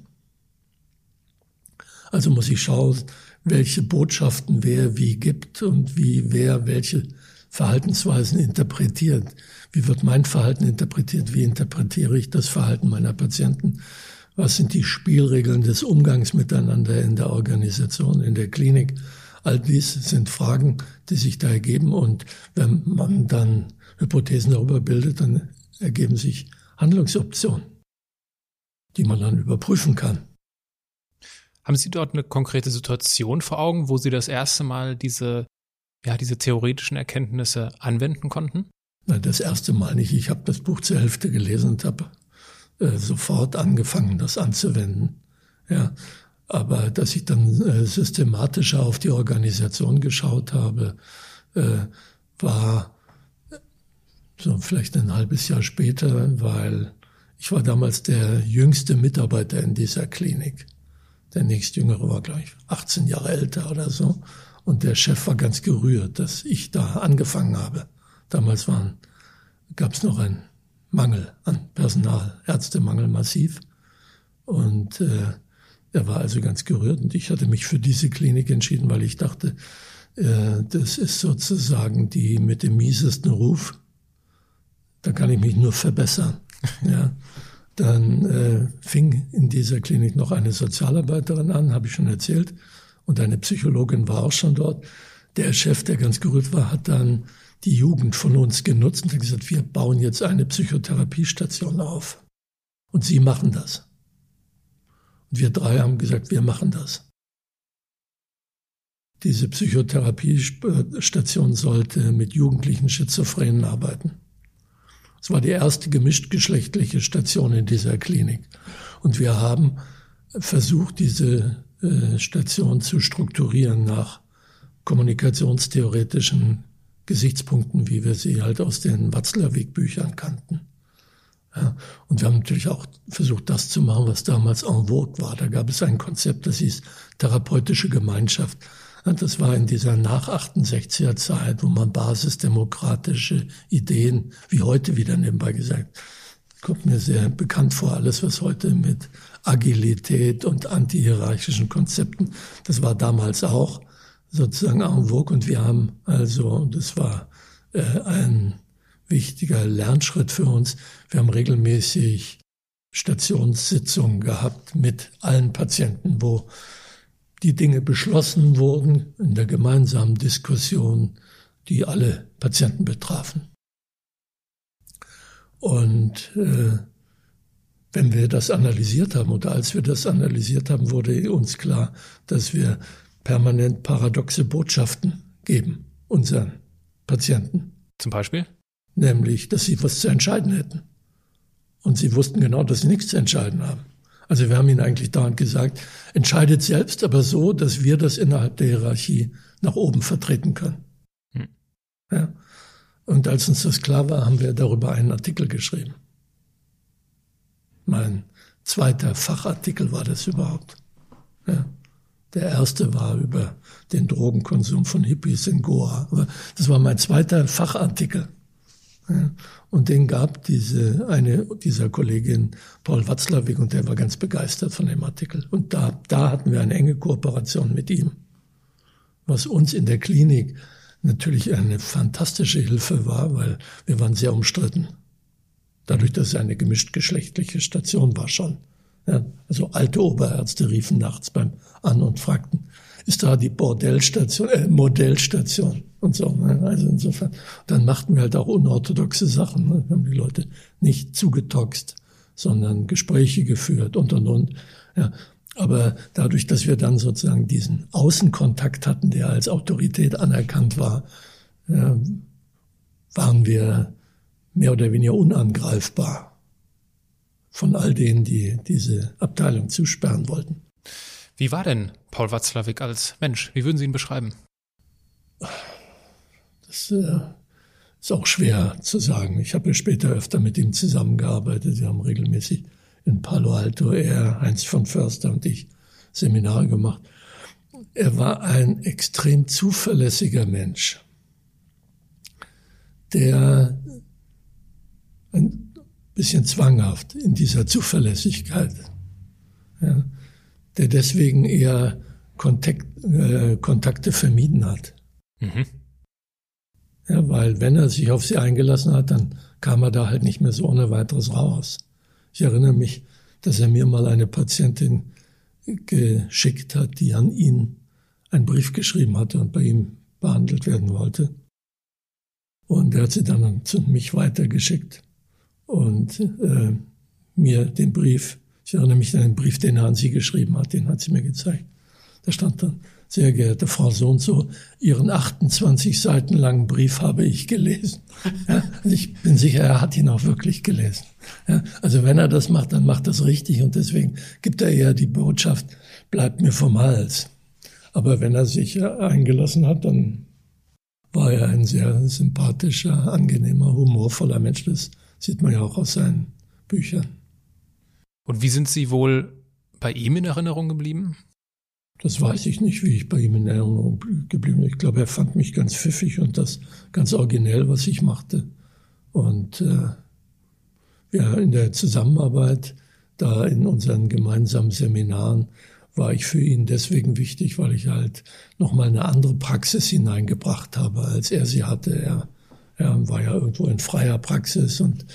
Also muss ich schauen, welche Botschaften wer wie gibt und wie wer welche Verhaltensweisen interpretiert? Wie wird mein Verhalten interpretiert? Wie interpretiere ich das Verhalten meiner Patienten? Was sind die Spielregeln des Umgangs miteinander in der Organisation, in der Klinik? All dies sind Fragen, die sich da ergeben. Und wenn man dann Hypothesen darüber bildet, dann ergeben sich Handlungsoptionen, die man dann überprüfen kann. Haben Sie dort eine konkrete Situation vor Augen, wo Sie das erste Mal diese, ja, diese theoretischen Erkenntnisse anwenden konnten? Na, das erste Mal nicht. Ich habe das Buch zur Hälfte gelesen und habe äh, sofort angefangen, das anzuwenden. Ja, aber dass ich dann äh, systematischer auf die Organisation geschaut habe, äh, war so vielleicht ein halbes Jahr später, weil ich war damals der jüngste Mitarbeiter in dieser Klinik. Der nächstjüngere war gleich 18 Jahre älter oder so. Und der Chef war ganz gerührt, dass ich da angefangen habe. Damals gab es noch einen Mangel an Personal, Ärztemangel massiv. Und äh, er war also ganz gerührt und ich hatte mich für diese Klinik entschieden, weil ich dachte, äh, das ist sozusagen die mit dem miesesten Ruf da kann ich mich nur verbessern. Ja. Dann äh, fing in dieser Klinik noch eine Sozialarbeiterin an, habe ich schon erzählt, und eine Psychologin war auch schon dort. Der Chef, der ganz gerührt war, hat dann die Jugend von uns genutzt und gesagt, wir bauen jetzt eine Psychotherapiestation auf. Und Sie machen das. Und wir drei haben gesagt, wir machen das. Diese Psychotherapiestation sollte mit jugendlichen Schizophrenen arbeiten. Es war die erste gemischtgeschlechtliche Station in dieser Klinik. Und wir haben versucht, diese äh, Station zu strukturieren nach kommunikationstheoretischen Gesichtspunkten, wie wir sie halt aus den Watzlawick-Büchern kannten. Ja, und wir haben natürlich auch versucht, das zu machen, was damals en vogue war. Da gab es ein Konzept, das hieß therapeutische Gemeinschaft. Das war in dieser nach-68er Zeit, wo man basisdemokratische Ideen, wie heute wieder nebenbei gesagt, kommt mir sehr bekannt vor, alles was heute mit Agilität und antihierarchischen Konzepten, das war damals auch sozusagen en vogue und wir haben also, das war äh, ein wichtiger Lernschritt für uns, wir haben regelmäßig Stationssitzungen gehabt mit allen Patienten, wo die Dinge beschlossen wurden in der gemeinsamen Diskussion, die alle Patienten betrafen. Und äh, wenn wir das analysiert haben oder als wir das analysiert haben, wurde uns klar, dass wir permanent paradoxe Botschaften geben unseren Patienten. Zum Beispiel? Nämlich, dass sie was zu entscheiden hätten. Und sie wussten genau, dass sie nichts zu entscheiden haben. Also wir haben ihnen eigentlich dauernd gesagt, entscheidet selbst, aber so, dass wir das innerhalb der Hierarchie nach oben vertreten können. Hm. Ja. Und als uns das klar war, haben wir darüber einen Artikel geschrieben. Mein zweiter Fachartikel war das überhaupt. Ja. Der erste war über den Drogenkonsum von Hippies in Goa. Aber das war mein zweiter Fachartikel. Und den gab diese, eine dieser Kollegin Paul Watzlawick und der war ganz begeistert von dem Artikel. Und da, da hatten wir eine enge Kooperation mit ihm. Was uns in der Klinik natürlich eine fantastische Hilfe war, weil wir waren sehr umstritten. Dadurch, dass es eine gemischtgeschlechtliche Station war schon. Ja, also alte Oberärzte riefen nachts beim an und fragten, ist da die Bordellstation, äh, Modellstation und so. Ne? Also insofern, dann machten wir halt auch unorthodoxe Sachen. Ne? Haben die Leute nicht zugetoxt, sondern Gespräche geführt und und und. Ja. Aber dadurch, dass wir dann sozusagen diesen Außenkontakt hatten, der als Autorität anerkannt war, ja, waren wir mehr oder weniger unangreifbar von all denen, die diese Abteilung zusperren wollten. Wie war denn Paul Watzlawick als Mensch? Wie würden Sie ihn beschreiben? Das äh, ist auch schwer zu sagen. Ich habe ja später öfter mit ihm zusammengearbeitet. Wir haben regelmäßig in Palo Alto, er, Heinz von Förster und ich Seminare gemacht. Er war ein extrem zuverlässiger Mensch, der ein bisschen zwanghaft in dieser Zuverlässigkeit. Ja, der deswegen eher Kontakt, äh, Kontakte vermieden hat. Mhm. Ja, weil wenn er sich auf sie eingelassen hat, dann kam er da halt nicht mehr so ohne weiteres raus. Ich erinnere mich, dass er mir mal eine Patientin geschickt hat, die an ihn einen Brief geschrieben hatte und bei ihm behandelt werden wollte. Und er hat sie dann zu mich weitergeschickt und äh, mir den Brief, ich erinnere mich an den Brief, den an sie geschrieben hat, den hat sie mir gezeigt. Da stand dann, sehr geehrte Frau so und so, Ihren 28 Seiten langen Brief habe ich gelesen. Ja, also ich bin sicher, er hat ihn auch wirklich gelesen. Ja, also wenn er das macht, dann macht das richtig und deswegen gibt er eher die Botschaft, bleibt mir vom Hals. Aber wenn er sich eingelassen hat, dann war er ein sehr sympathischer, angenehmer, humorvoller Mensch. Das sieht man ja auch aus seinen Büchern. Und wie sind Sie wohl bei ihm in Erinnerung geblieben? Das weiß ich nicht, wie ich bei ihm in Erinnerung geblieben bin. Ich glaube, er fand mich ganz pfiffig und das ganz originell, was ich machte. Und äh, ja, in der Zusammenarbeit, da in unseren gemeinsamen Seminaren, war ich für ihn deswegen wichtig, weil ich halt nochmal eine andere Praxis hineingebracht habe, als er sie hatte. Er, er war ja irgendwo in freier Praxis und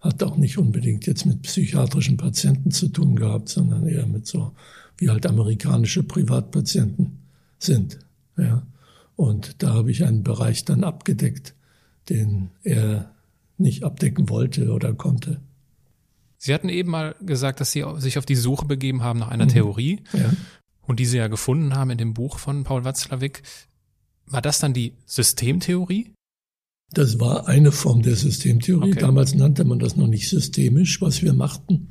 hat auch nicht unbedingt jetzt mit psychiatrischen Patienten zu tun gehabt, sondern eher mit so wie halt amerikanische Privatpatienten sind. Ja. Und da habe ich einen Bereich dann abgedeckt, den er nicht abdecken wollte oder konnte. Sie hatten eben mal gesagt, dass Sie sich auf die Suche begeben haben nach einer mhm. Theorie ja. und die Sie ja gefunden haben in dem Buch von Paul Watzlawick. War das dann die Systemtheorie? Das war eine Form der Systemtheorie. Okay. Damals nannte man das noch nicht systemisch, was wir machten,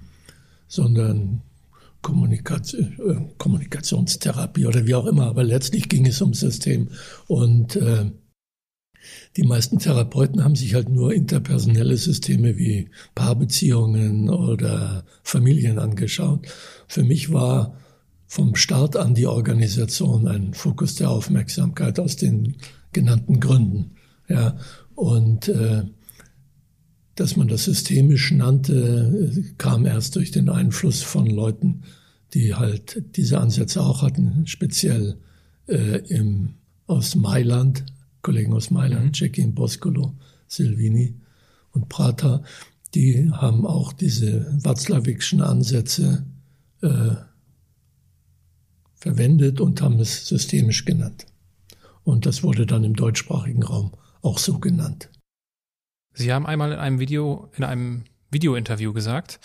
sondern Kommunikation, äh, Kommunikationstherapie oder wie auch immer, aber letztlich ging es um System. Und äh, die meisten Therapeuten haben sich halt nur interpersonelle Systeme wie Paarbeziehungen oder Familien angeschaut. Für mich war vom Start an die Organisation ein Fokus der Aufmerksamkeit aus den genannten Gründen. Ja, und äh, dass man das systemisch nannte, kam erst durch den Einfluss von Leuten, die halt diese Ansätze auch hatten, speziell äh, im, aus Mailand, Kollegen aus Mailand, mhm. Cekin Boscolo, Silvini und Prata, die haben auch diese Watzlawickschen Ansätze äh, verwendet und haben es systemisch genannt. Und das wurde dann im deutschsprachigen Raum auch so genannt. Sie haben einmal in einem Video, in einem Videointerview gesagt,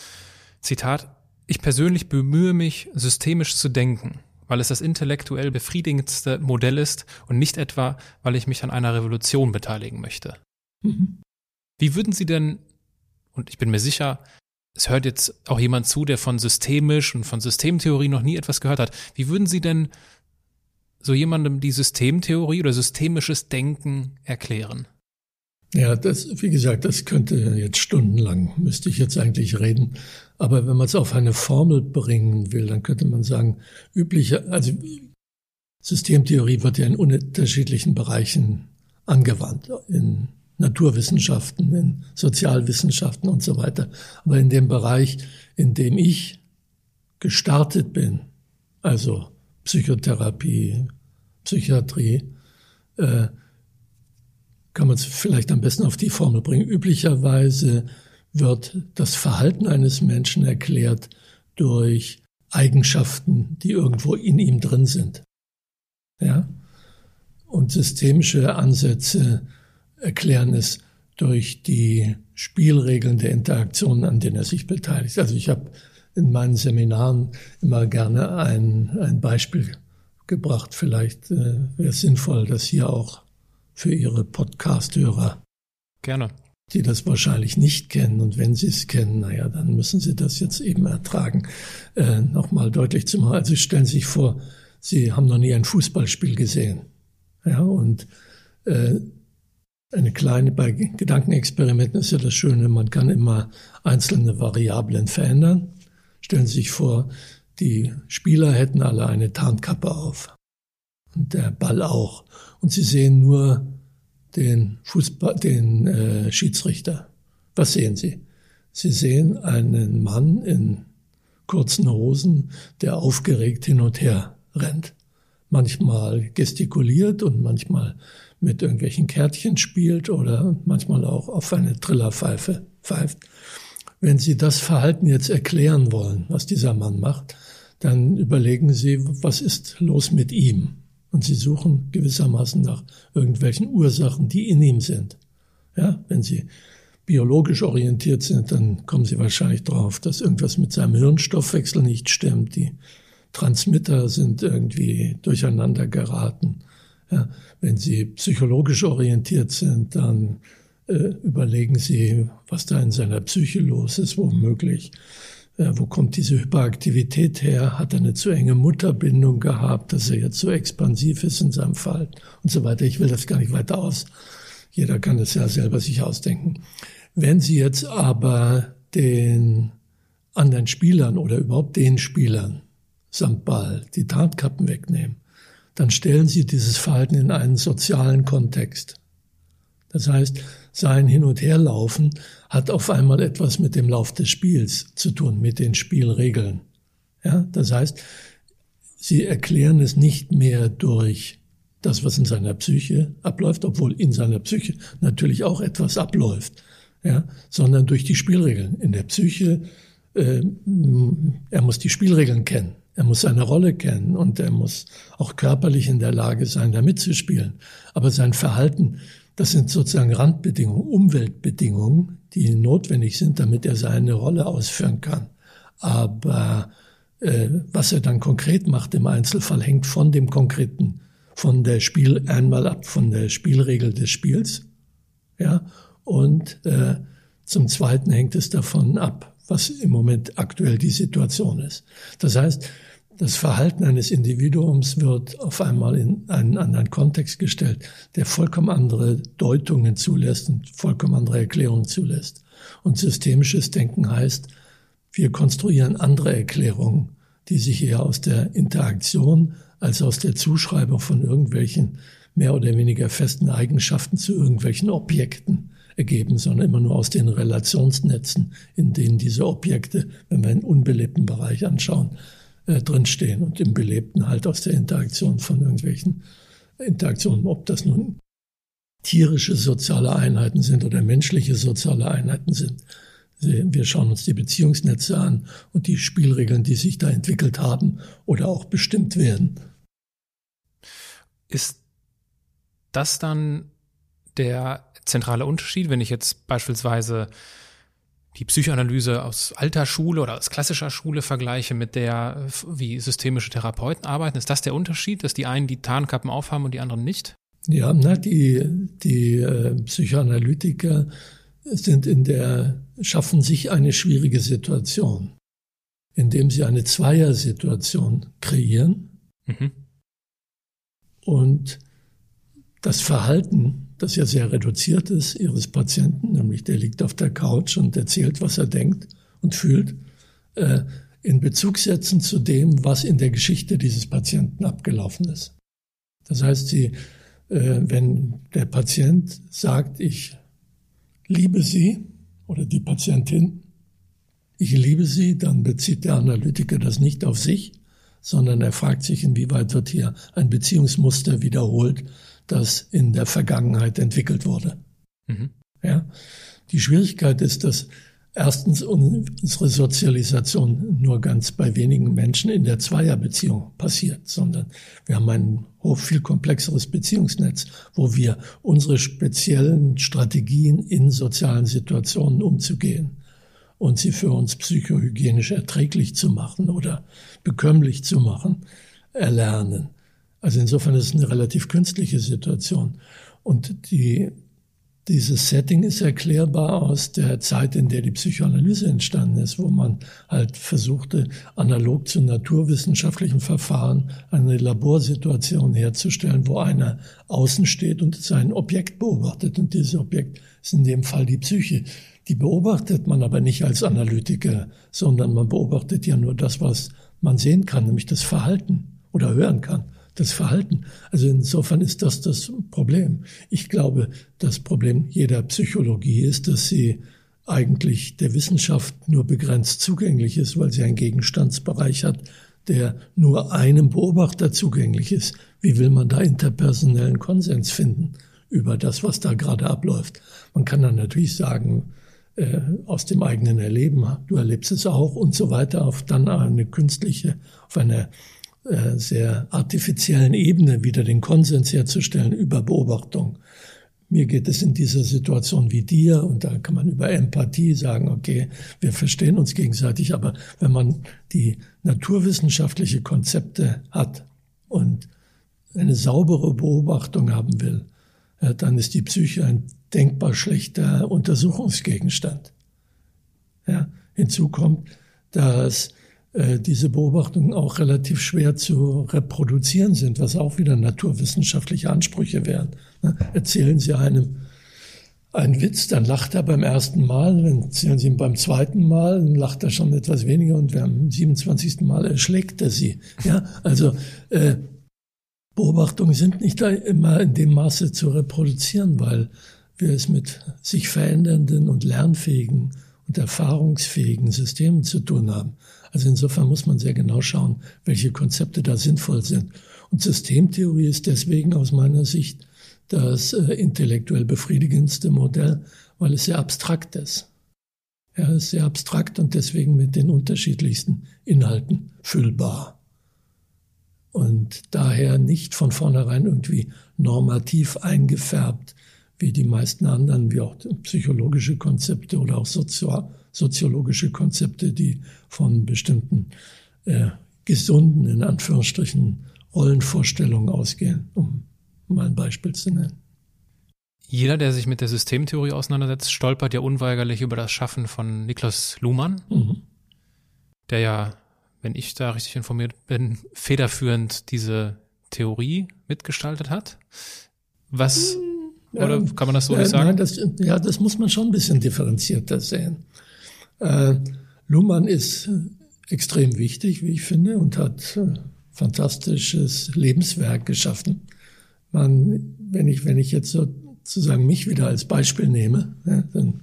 Zitat, ich persönlich bemühe mich, systemisch zu denken, weil es das intellektuell befriedigendste Modell ist und nicht etwa, weil ich mich an einer Revolution beteiligen möchte. Mhm. Wie würden Sie denn, und ich bin mir sicher, es hört jetzt auch jemand zu, der von systemisch und von Systemtheorie noch nie etwas gehört hat, wie würden Sie denn so jemandem die Systemtheorie oder systemisches Denken erklären? Ja, das, wie gesagt, das könnte jetzt stundenlang, müsste ich jetzt eigentlich reden. Aber wenn man es auf eine Formel bringen will, dann könnte man sagen, übliche, also Systemtheorie wird ja in unterschiedlichen Bereichen angewandt, in Naturwissenschaften, in Sozialwissenschaften und so weiter. Aber in dem Bereich, in dem ich gestartet bin, also Psychotherapie, Psychiatrie, äh, kann man es vielleicht am besten auf die Formel bringen. Üblicherweise wird das Verhalten eines Menschen erklärt durch Eigenschaften, die irgendwo in ihm drin sind. Ja? Und systemische Ansätze erklären es durch die Spielregeln der Interaktion, an denen er sich beteiligt. Also ich habe in meinen Seminaren immer gerne ein, ein Beispiel gebracht. Vielleicht äh, wäre es sinnvoll, das hier auch für Ihre Podcast-Hörer. Gerne. Die das wahrscheinlich nicht kennen. Und wenn Sie es kennen, naja, dann müssen Sie das jetzt eben ertragen, äh, nochmal deutlich zu machen. Also stellen Sie sich vor, Sie haben noch nie ein Fußballspiel gesehen. Ja, und äh, eine kleine, bei Gedankenexperimenten ist ja das Schöne, man kann immer einzelne Variablen verändern. Stellen Sie sich vor, die Spieler hätten alle eine Tarnkappe auf. Und der Ball auch und sie sehen nur den Fußball, den äh, Schiedsrichter. Was sehen sie? Sie sehen einen Mann in kurzen Hosen, der aufgeregt hin und her rennt. manchmal gestikuliert und manchmal mit irgendwelchen Kärtchen spielt oder manchmal auch auf eine Trillerpfeife pfeift. Wenn Sie das Verhalten jetzt erklären wollen, was dieser Mann macht, dann überlegen Sie, was ist los mit ihm? Und Sie suchen gewissermaßen nach irgendwelchen Ursachen, die in ihm sind. Ja, wenn Sie biologisch orientiert sind, dann kommen Sie wahrscheinlich drauf, dass irgendwas mit seinem Hirnstoffwechsel nicht stimmt. Die Transmitter sind irgendwie durcheinander geraten. Ja, wenn Sie psychologisch orientiert sind, dann äh, überlegen Sie, was da in seiner Psyche los ist, womöglich. Äh, wo kommt diese Hyperaktivität her? Hat er eine zu enge Mutterbindung gehabt, dass er jetzt so expansiv ist in seinem Fall und so weiter. Ich will das gar nicht weiter aus. Jeder kann das ja selber sich ausdenken. Wenn Sie jetzt aber den anderen Spielern oder überhaupt den Spielern samt Ball die Tarnkappen wegnehmen, dann stellen Sie dieses Verhalten in einen sozialen Kontext. Das heißt, sein Hin- und Herlaufen hat auf einmal etwas mit dem Lauf des Spiels zu tun, mit den Spielregeln. Ja, das heißt, sie erklären es nicht mehr durch das, was in seiner Psyche abläuft, obwohl in seiner Psyche natürlich auch etwas abläuft, ja, sondern durch die Spielregeln. In der Psyche, äh, er muss die Spielregeln kennen, er muss seine Rolle kennen und er muss auch körperlich in der Lage sein, da mitzuspielen. Aber sein Verhalten das sind sozusagen Randbedingungen, Umweltbedingungen, die notwendig sind, damit er seine Rolle ausführen kann. Aber äh, was er dann konkret macht im Einzelfall, hängt von dem konkreten, von der Spiel einmal ab, von der Spielregel des Spiels, ja, und äh, zum Zweiten hängt es davon ab, was im Moment aktuell die Situation ist. Das heißt, das Verhalten eines Individuums wird auf einmal in einen anderen Kontext gestellt, der vollkommen andere Deutungen zulässt und vollkommen andere Erklärungen zulässt. Und systemisches Denken heißt, wir konstruieren andere Erklärungen, die sich eher aus der Interaktion als aus der Zuschreibung von irgendwelchen mehr oder weniger festen Eigenschaften zu irgendwelchen Objekten ergeben, sondern immer nur aus den Relationsnetzen, in denen diese Objekte, wenn wir einen unbelebten Bereich anschauen, äh, drinstehen und im Belebten halt aus der Interaktion von irgendwelchen Interaktionen, ob das nun tierische soziale Einheiten sind oder menschliche soziale Einheiten sind. Wir schauen uns die Beziehungsnetze an und die Spielregeln, die sich da entwickelt haben oder auch bestimmt werden. Ist das dann der zentrale Unterschied, wenn ich jetzt beispielsweise die Psychoanalyse aus alter Schule oder aus klassischer Schule vergleiche mit der, wie systemische Therapeuten arbeiten, ist das der Unterschied, dass die einen die Tarnkappen aufhaben und die anderen nicht? Ja, na, die, die äh, Psychoanalytiker sind in der, schaffen sich eine schwierige Situation, indem sie eine Zweiersituation kreieren mhm. und das Verhalten das ja sehr reduziert ist, ihres Patienten, nämlich der liegt auf der Couch und erzählt, was er denkt und fühlt, äh, in Bezug setzen zu dem, was in der Geschichte dieses Patienten abgelaufen ist. Das heißt, sie, äh, wenn der Patient sagt, ich liebe sie oder die Patientin, ich liebe sie, dann bezieht der Analytiker das nicht auf sich, sondern er fragt sich, inwieweit wird hier ein Beziehungsmuster wiederholt, das in der Vergangenheit entwickelt wurde. Mhm. Ja. Die Schwierigkeit ist, dass erstens unsere Sozialisation nur ganz bei wenigen Menschen in der Zweierbeziehung passiert, sondern wir haben ein viel komplexeres Beziehungsnetz, wo wir unsere speziellen Strategien in sozialen Situationen umzugehen und sie für uns psychohygienisch erträglich zu machen oder bekömmlich zu machen, erlernen. Also insofern ist es eine relativ künstliche Situation. Und die, dieses Setting ist erklärbar aus der Zeit, in der die Psychoanalyse entstanden ist, wo man halt versuchte, analog zu naturwissenschaftlichen Verfahren eine Laborsituation herzustellen, wo einer außen steht und sein Objekt beobachtet. Und dieses Objekt ist in dem Fall die Psyche. Die beobachtet man aber nicht als Analytiker, sondern man beobachtet ja nur das, was man sehen kann, nämlich das Verhalten oder hören kann das Verhalten. Also insofern ist das das Problem. Ich glaube, das Problem jeder Psychologie ist, dass sie eigentlich der Wissenschaft nur begrenzt zugänglich ist, weil sie einen Gegenstandsbereich hat, der nur einem Beobachter zugänglich ist. Wie will man da interpersonellen Konsens finden über das, was da gerade abläuft? Man kann dann natürlich sagen, äh, aus dem eigenen Erleben, du erlebst es auch und so weiter, auf dann eine künstliche, auf einer äh, sehr artifiziellen Ebene wieder den Konsens herzustellen über Beobachtung. Mir geht es in dieser Situation wie dir und da kann man über Empathie sagen, okay, wir verstehen uns gegenseitig, aber wenn man die naturwissenschaftliche Konzepte hat und eine saubere Beobachtung haben will, dann ist die Psyche ein denkbar schlechter Untersuchungsgegenstand. Ja, hinzu kommt, dass äh, diese Beobachtungen auch relativ schwer zu reproduzieren sind, was auch wieder naturwissenschaftliche Ansprüche wären. Ne? Erzählen Sie einem einen Witz, dann lacht er beim ersten Mal, dann erzählen Sie ihm beim zweiten Mal, dann lacht er schon etwas weniger und beim 27. Mal erschlägt er Sie. Ja, also äh, Beobachtungen sind nicht immer in dem Maße zu reproduzieren, weil wir es mit sich verändernden und lernfähigen und erfahrungsfähigen Systemen zu tun haben. Also insofern muss man sehr genau schauen, welche Konzepte da sinnvoll sind. Und Systemtheorie ist deswegen aus meiner Sicht das äh, intellektuell befriedigendste Modell, weil es sehr abstrakt ist. Es ist sehr abstrakt und deswegen mit den unterschiedlichsten Inhalten füllbar. Und daher nicht von vornherein irgendwie normativ eingefärbt wie die meisten anderen, wie auch psychologische Konzepte oder auch Sozio soziologische Konzepte, die von bestimmten äh, gesunden, in Anführungsstrichen, Rollenvorstellungen ausgehen, um mal ein Beispiel zu nennen. Jeder, der sich mit der Systemtheorie auseinandersetzt, stolpert ja unweigerlich über das Schaffen von Niklas Luhmann, mhm. der ja, wenn ich da richtig informiert bin, federführend diese Theorie mitgestaltet hat. Was mhm oder kann man das so nicht sagen? Nein, das, ja, das muss man schon ein bisschen differenzierter sehen. Äh, Luhmann ist extrem wichtig, wie ich finde, und hat äh, fantastisches Lebenswerk geschaffen. Man, wenn ich, wenn ich jetzt sozusagen mich wieder als Beispiel nehme, ja, dann,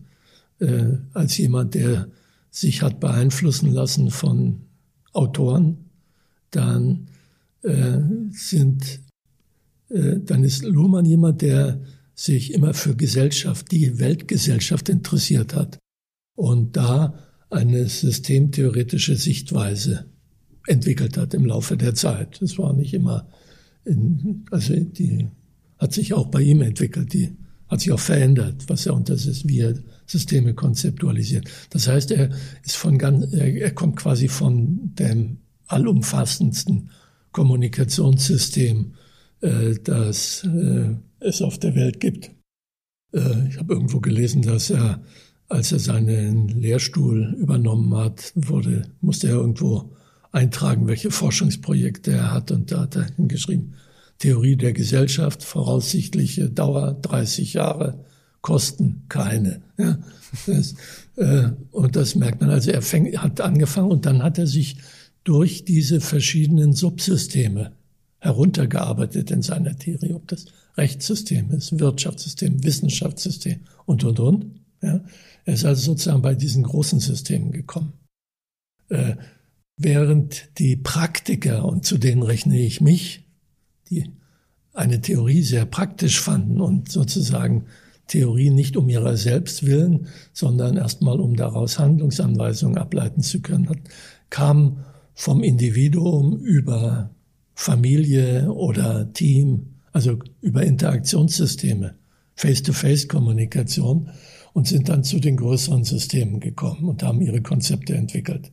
äh, als jemand, der sich hat beeinflussen lassen von Autoren, dann äh, sind, äh, dann ist Luhmann jemand, der sich immer für Gesellschaft, die Weltgesellschaft interessiert hat und da eine systemtheoretische Sichtweise entwickelt hat im Laufe der Zeit. Das war nicht immer, in, also die hat sich auch bei ihm entwickelt, die hat sich auch verändert, was er unter wie er Systeme konzeptualisiert. Das heißt, er ist von ganz, er, kommt quasi von dem allumfassendsten Kommunikationssystem, äh, das äh, es auf der Welt gibt. Äh, ich habe irgendwo gelesen, dass er, als er seinen Lehrstuhl übernommen hat, wurde, musste er irgendwo eintragen, welche Forschungsprojekte er hat. Und da hat er hingeschrieben, Theorie der Gesellschaft, voraussichtliche Dauer 30 Jahre, Kosten keine. Ja, das, äh, und das merkt man. Also er fängt, hat angefangen und dann hat er sich durch diese verschiedenen Subsysteme heruntergearbeitet in seiner Theorie, ob das Rechtssystem ist, Wirtschaftssystem, Wissenschaftssystem und, und, und. Ja. Er ist also sozusagen bei diesen großen Systemen gekommen. Äh, während die Praktiker, und zu denen rechne ich mich, die eine Theorie sehr praktisch fanden und sozusagen Theorie nicht um ihrer selbst willen, sondern erstmal um daraus Handlungsanweisungen ableiten zu können, hat, kam vom Individuum über Familie oder Team, also über Interaktionssysteme, Face-to-Face-Kommunikation und sind dann zu den größeren Systemen gekommen und haben ihre Konzepte entwickelt.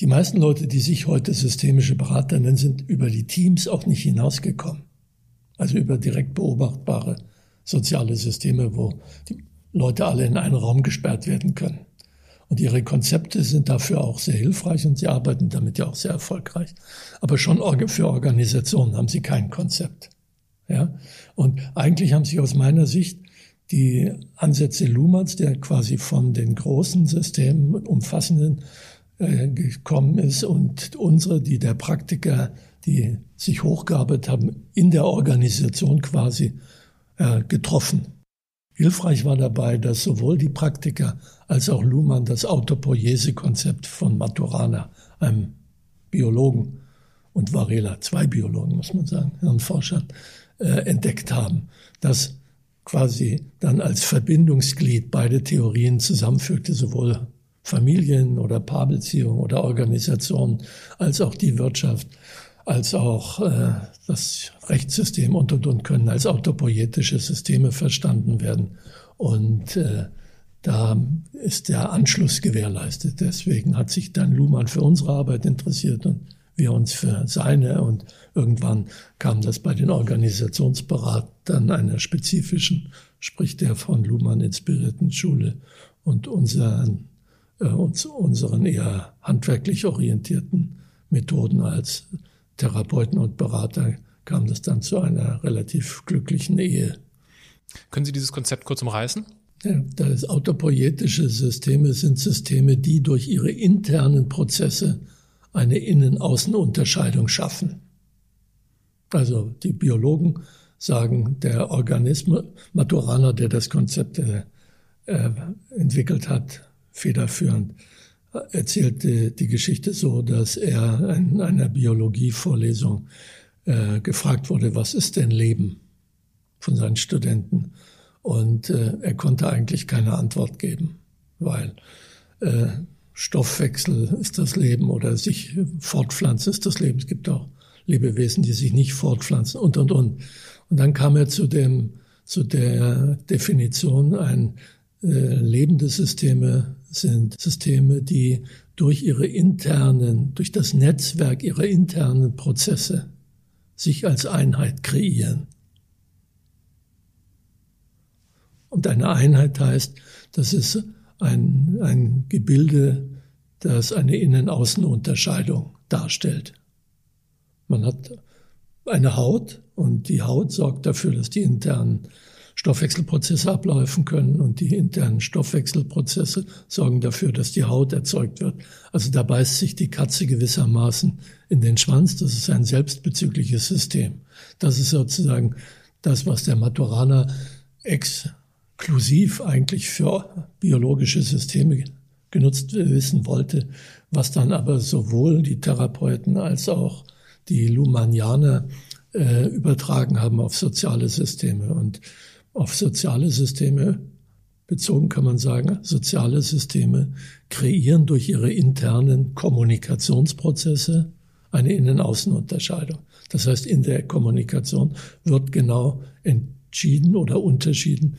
Die meisten Leute, die sich heute systemische Berater nennen, sind über die Teams auch nicht hinausgekommen. Also über direkt beobachtbare soziale Systeme, wo die Leute alle in einen Raum gesperrt werden können. Und ihre Konzepte sind dafür auch sehr hilfreich und sie arbeiten damit ja auch sehr erfolgreich. Aber schon für Organisationen haben sie kein Konzept. Ja? Und eigentlich haben sich aus meiner Sicht die Ansätze Luhmanns, der quasi von den großen Systemen umfassenden äh, gekommen ist und unsere, die der Praktiker, die sich hochgearbeitet haben, in der Organisation quasi äh, getroffen. Hilfreich war dabei, dass sowohl die Praktiker als auch Luhmann das Autopoiese-Konzept von Maturana, einem Biologen und Varela, zwei Biologen, muss man sagen, Hirnforscher, äh, entdeckt haben, dass quasi dann als Verbindungsglied beide Theorien zusammenfügte, sowohl Familien oder Paarbeziehungen oder Organisationen, als auch die Wirtschaft, als auch äh, das Rechtssystem und und und können als autopoietische Systeme verstanden werden. Und äh, da ist der Anschluss gewährleistet. Deswegen hat sich dann Luhmann für unsere Arbeit interessiert und wir uns für seine. Und irgendwann kam das bei den Organisationsberatern einer spezifischen, sprich der von Luhmann inspirierten Schule und unseren, äh, uns, unseren eher handwerklich orientierten Methoden als Therapeuten und Berater kam das dann zu einer relativ glücklichen Ehe. Können Sie dieses Konzept kurz umreißen? Ja, das autopoietische Systeme sind Systeme, die durch ihre internen Prozesse eine Innen-Außen-Unterscheidung schaffen. Also die Biologen sagen, der Organismus, Maturana, der das Konzept äh, entwickelt hat, federführend, erzählte die Geschichte so, dass er in einer Biologievorlesung äh, gefragt wurde, was ist denn Leben von seinen Studenten? Und äh, er konnte eigentlich keine Antwort geben, weil äh, Stoffwechsel ist das Leben oder sich fortpflanzen ist das Leben. Es gibt auch Lebewesen, die sich nicht fortpflanzen und, und, und. Und dann kam er zu dem, zu der Definition, ein äh, lebende Systeme sind Systeme, die durch ihre internen, durch das Netzwerk ihrer internen Prozesse sich als Einheit kreieren. Und eine Einheit heißt, das ist ein, ein Gebilde, das eine Innen-Außen-Unterscheidung darstellt. Man hat eine Haut und die Haut sorgt dafür, dass die internen Stoffwechselprozesse ablaufen können und die internen Stoffwechselprozesse sorgen dafür, dass die Haut erzeugt wird. Also da beißt sich die Katze gewissermaßen in den Schwanz. Das ist ein selbstbezügliches System. Das ist sozusagen das, was der Maturana ex exklusiv eigentlich für biologische Systeme genutzt wissen wollte, was dann aber sowohl die Therapeuten als auch die Lumanianer äh, übertragen haben auf soziale Systeme. Und auf soziale Systeme bezogen kann man sagen, soziale Systeme kreieren durch ihre internen Kommunikationsprozesse eine Innen-Außen-Unterscheidung. Das heißt, in der Kommunikation wird genau entschieden oder unterschieden,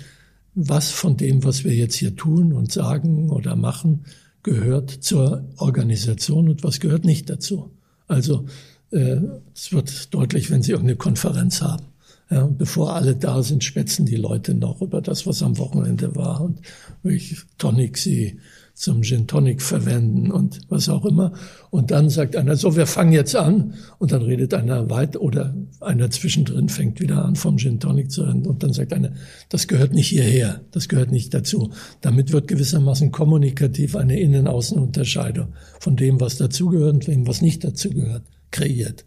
was von dem, was wir jetzt hier tun und sagen oder machen, gehört zur Organisation und was gehört nicht dazu. Also äh, es wird deutlich, wenn Sie irgendeine Konferenz haben. Ja, bevor alle da sind, schwätzen die Leute noch über das, was am Wochenende war und welche Tonic sie zum Gin Tonic verwenden und was auch immer. Und dann sagt einer, so, wir fangen jetzt an. Und dann redet einer weit oder einer zwischendrin fängt wieder an, vom Gin Tonic zu reden. Und dann sagt einer, das gehört nicht hierher, das gehört nicht dazu. Damit wird gewissermaßen kommunikativ eine Innen-Außen-Unterscheidung von dem, was dazugehört und dem, was nicht dazugehört, kreiert.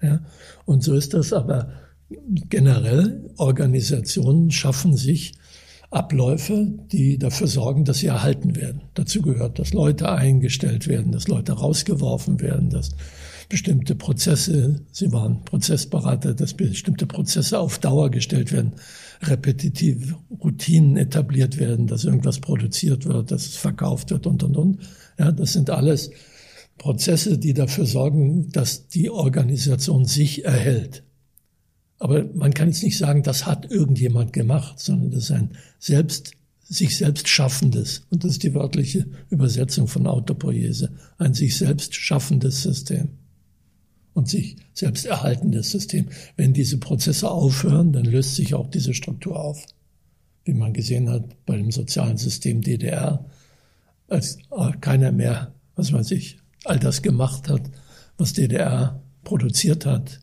Ja? Und so ist das aber generell. Organisationen schaffen sich Abläufe, die dafür sorgen, dass sie erhalten werden. Dazu gehört, dass Leute eingestellt werden, dass Leute rausgeworfen werden, dass bestimmte Prozesse, Sie waren Prozessberater, dass bestimmte Prozesse auf Dauer gestellt werden, repetitiv Routinen etabliert werden, dass irgendwas produziert wird, dass es verkauft wird und, und, und. Ja, das sind alles Prozesse, die dafür sorgen, dass die Organisation sich erhält. Aber man kann jetzt nicht sagen, das hat irgendjemand gemacht, sondern das ist ein selbst, sich selbst schaffendes, und das ist die wörtliche Übersetzung von Autopoiese, ein sich selbst schaffendes System und sich selbst erhaltendes System. Wenn diese Prozesse aufhören, dann löst sich auch diese Struktur auf. Wie man gesehen hat bei dem sozialen System DDR, als keiner mehr, was weiß ich, all das gemacht hat, was DDR produziert hat,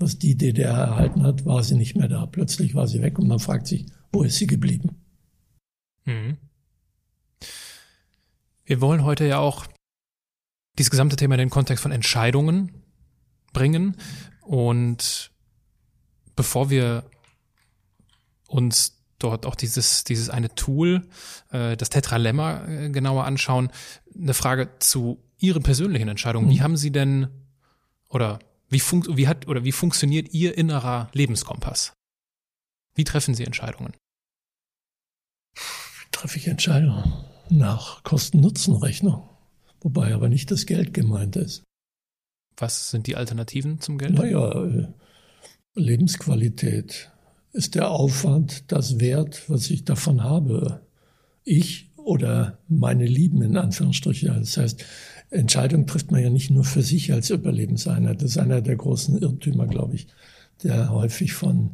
was die DDR erhalten hat, war sie nicht mehr da. Plötzlich war sie weg und man fragt sich, wo ist sie geblieben? Mhm. Wir wollen heute ja auch dieses gesamte Thema in den Kontext von Entscheidungen bringen. Und bevor wir uns dort auch dieses, dieses eine Tool, äh, das Tetralemma, äh, genauer anschauen, eine Frage zu Ihren persönlichen Entscheidungen, mhm. wie haben Sie denn oder wie, fun wie hat oder wie funktioniert Ihr innerer Lebenskompass? Wie treffen Sie Entscheidungen? Treffe ich Entscheidungen? Nach Kosten-Nutzen-Rechnung. Wobei aber nicht das Geld gemeint ist. Was sind die Alternativen zum Geld? Naja, äh, Lebensqualität. Ist der Aufwand das Wert, was ich davon habe? Ich oder meine Lieben in Anführungsstrichen. Das heißt, Entscheidungen trifft man ja nicht nur für sich als Überlebenseinheit. Das ist einer der großen Irrtümer, glaube ich, der häufig von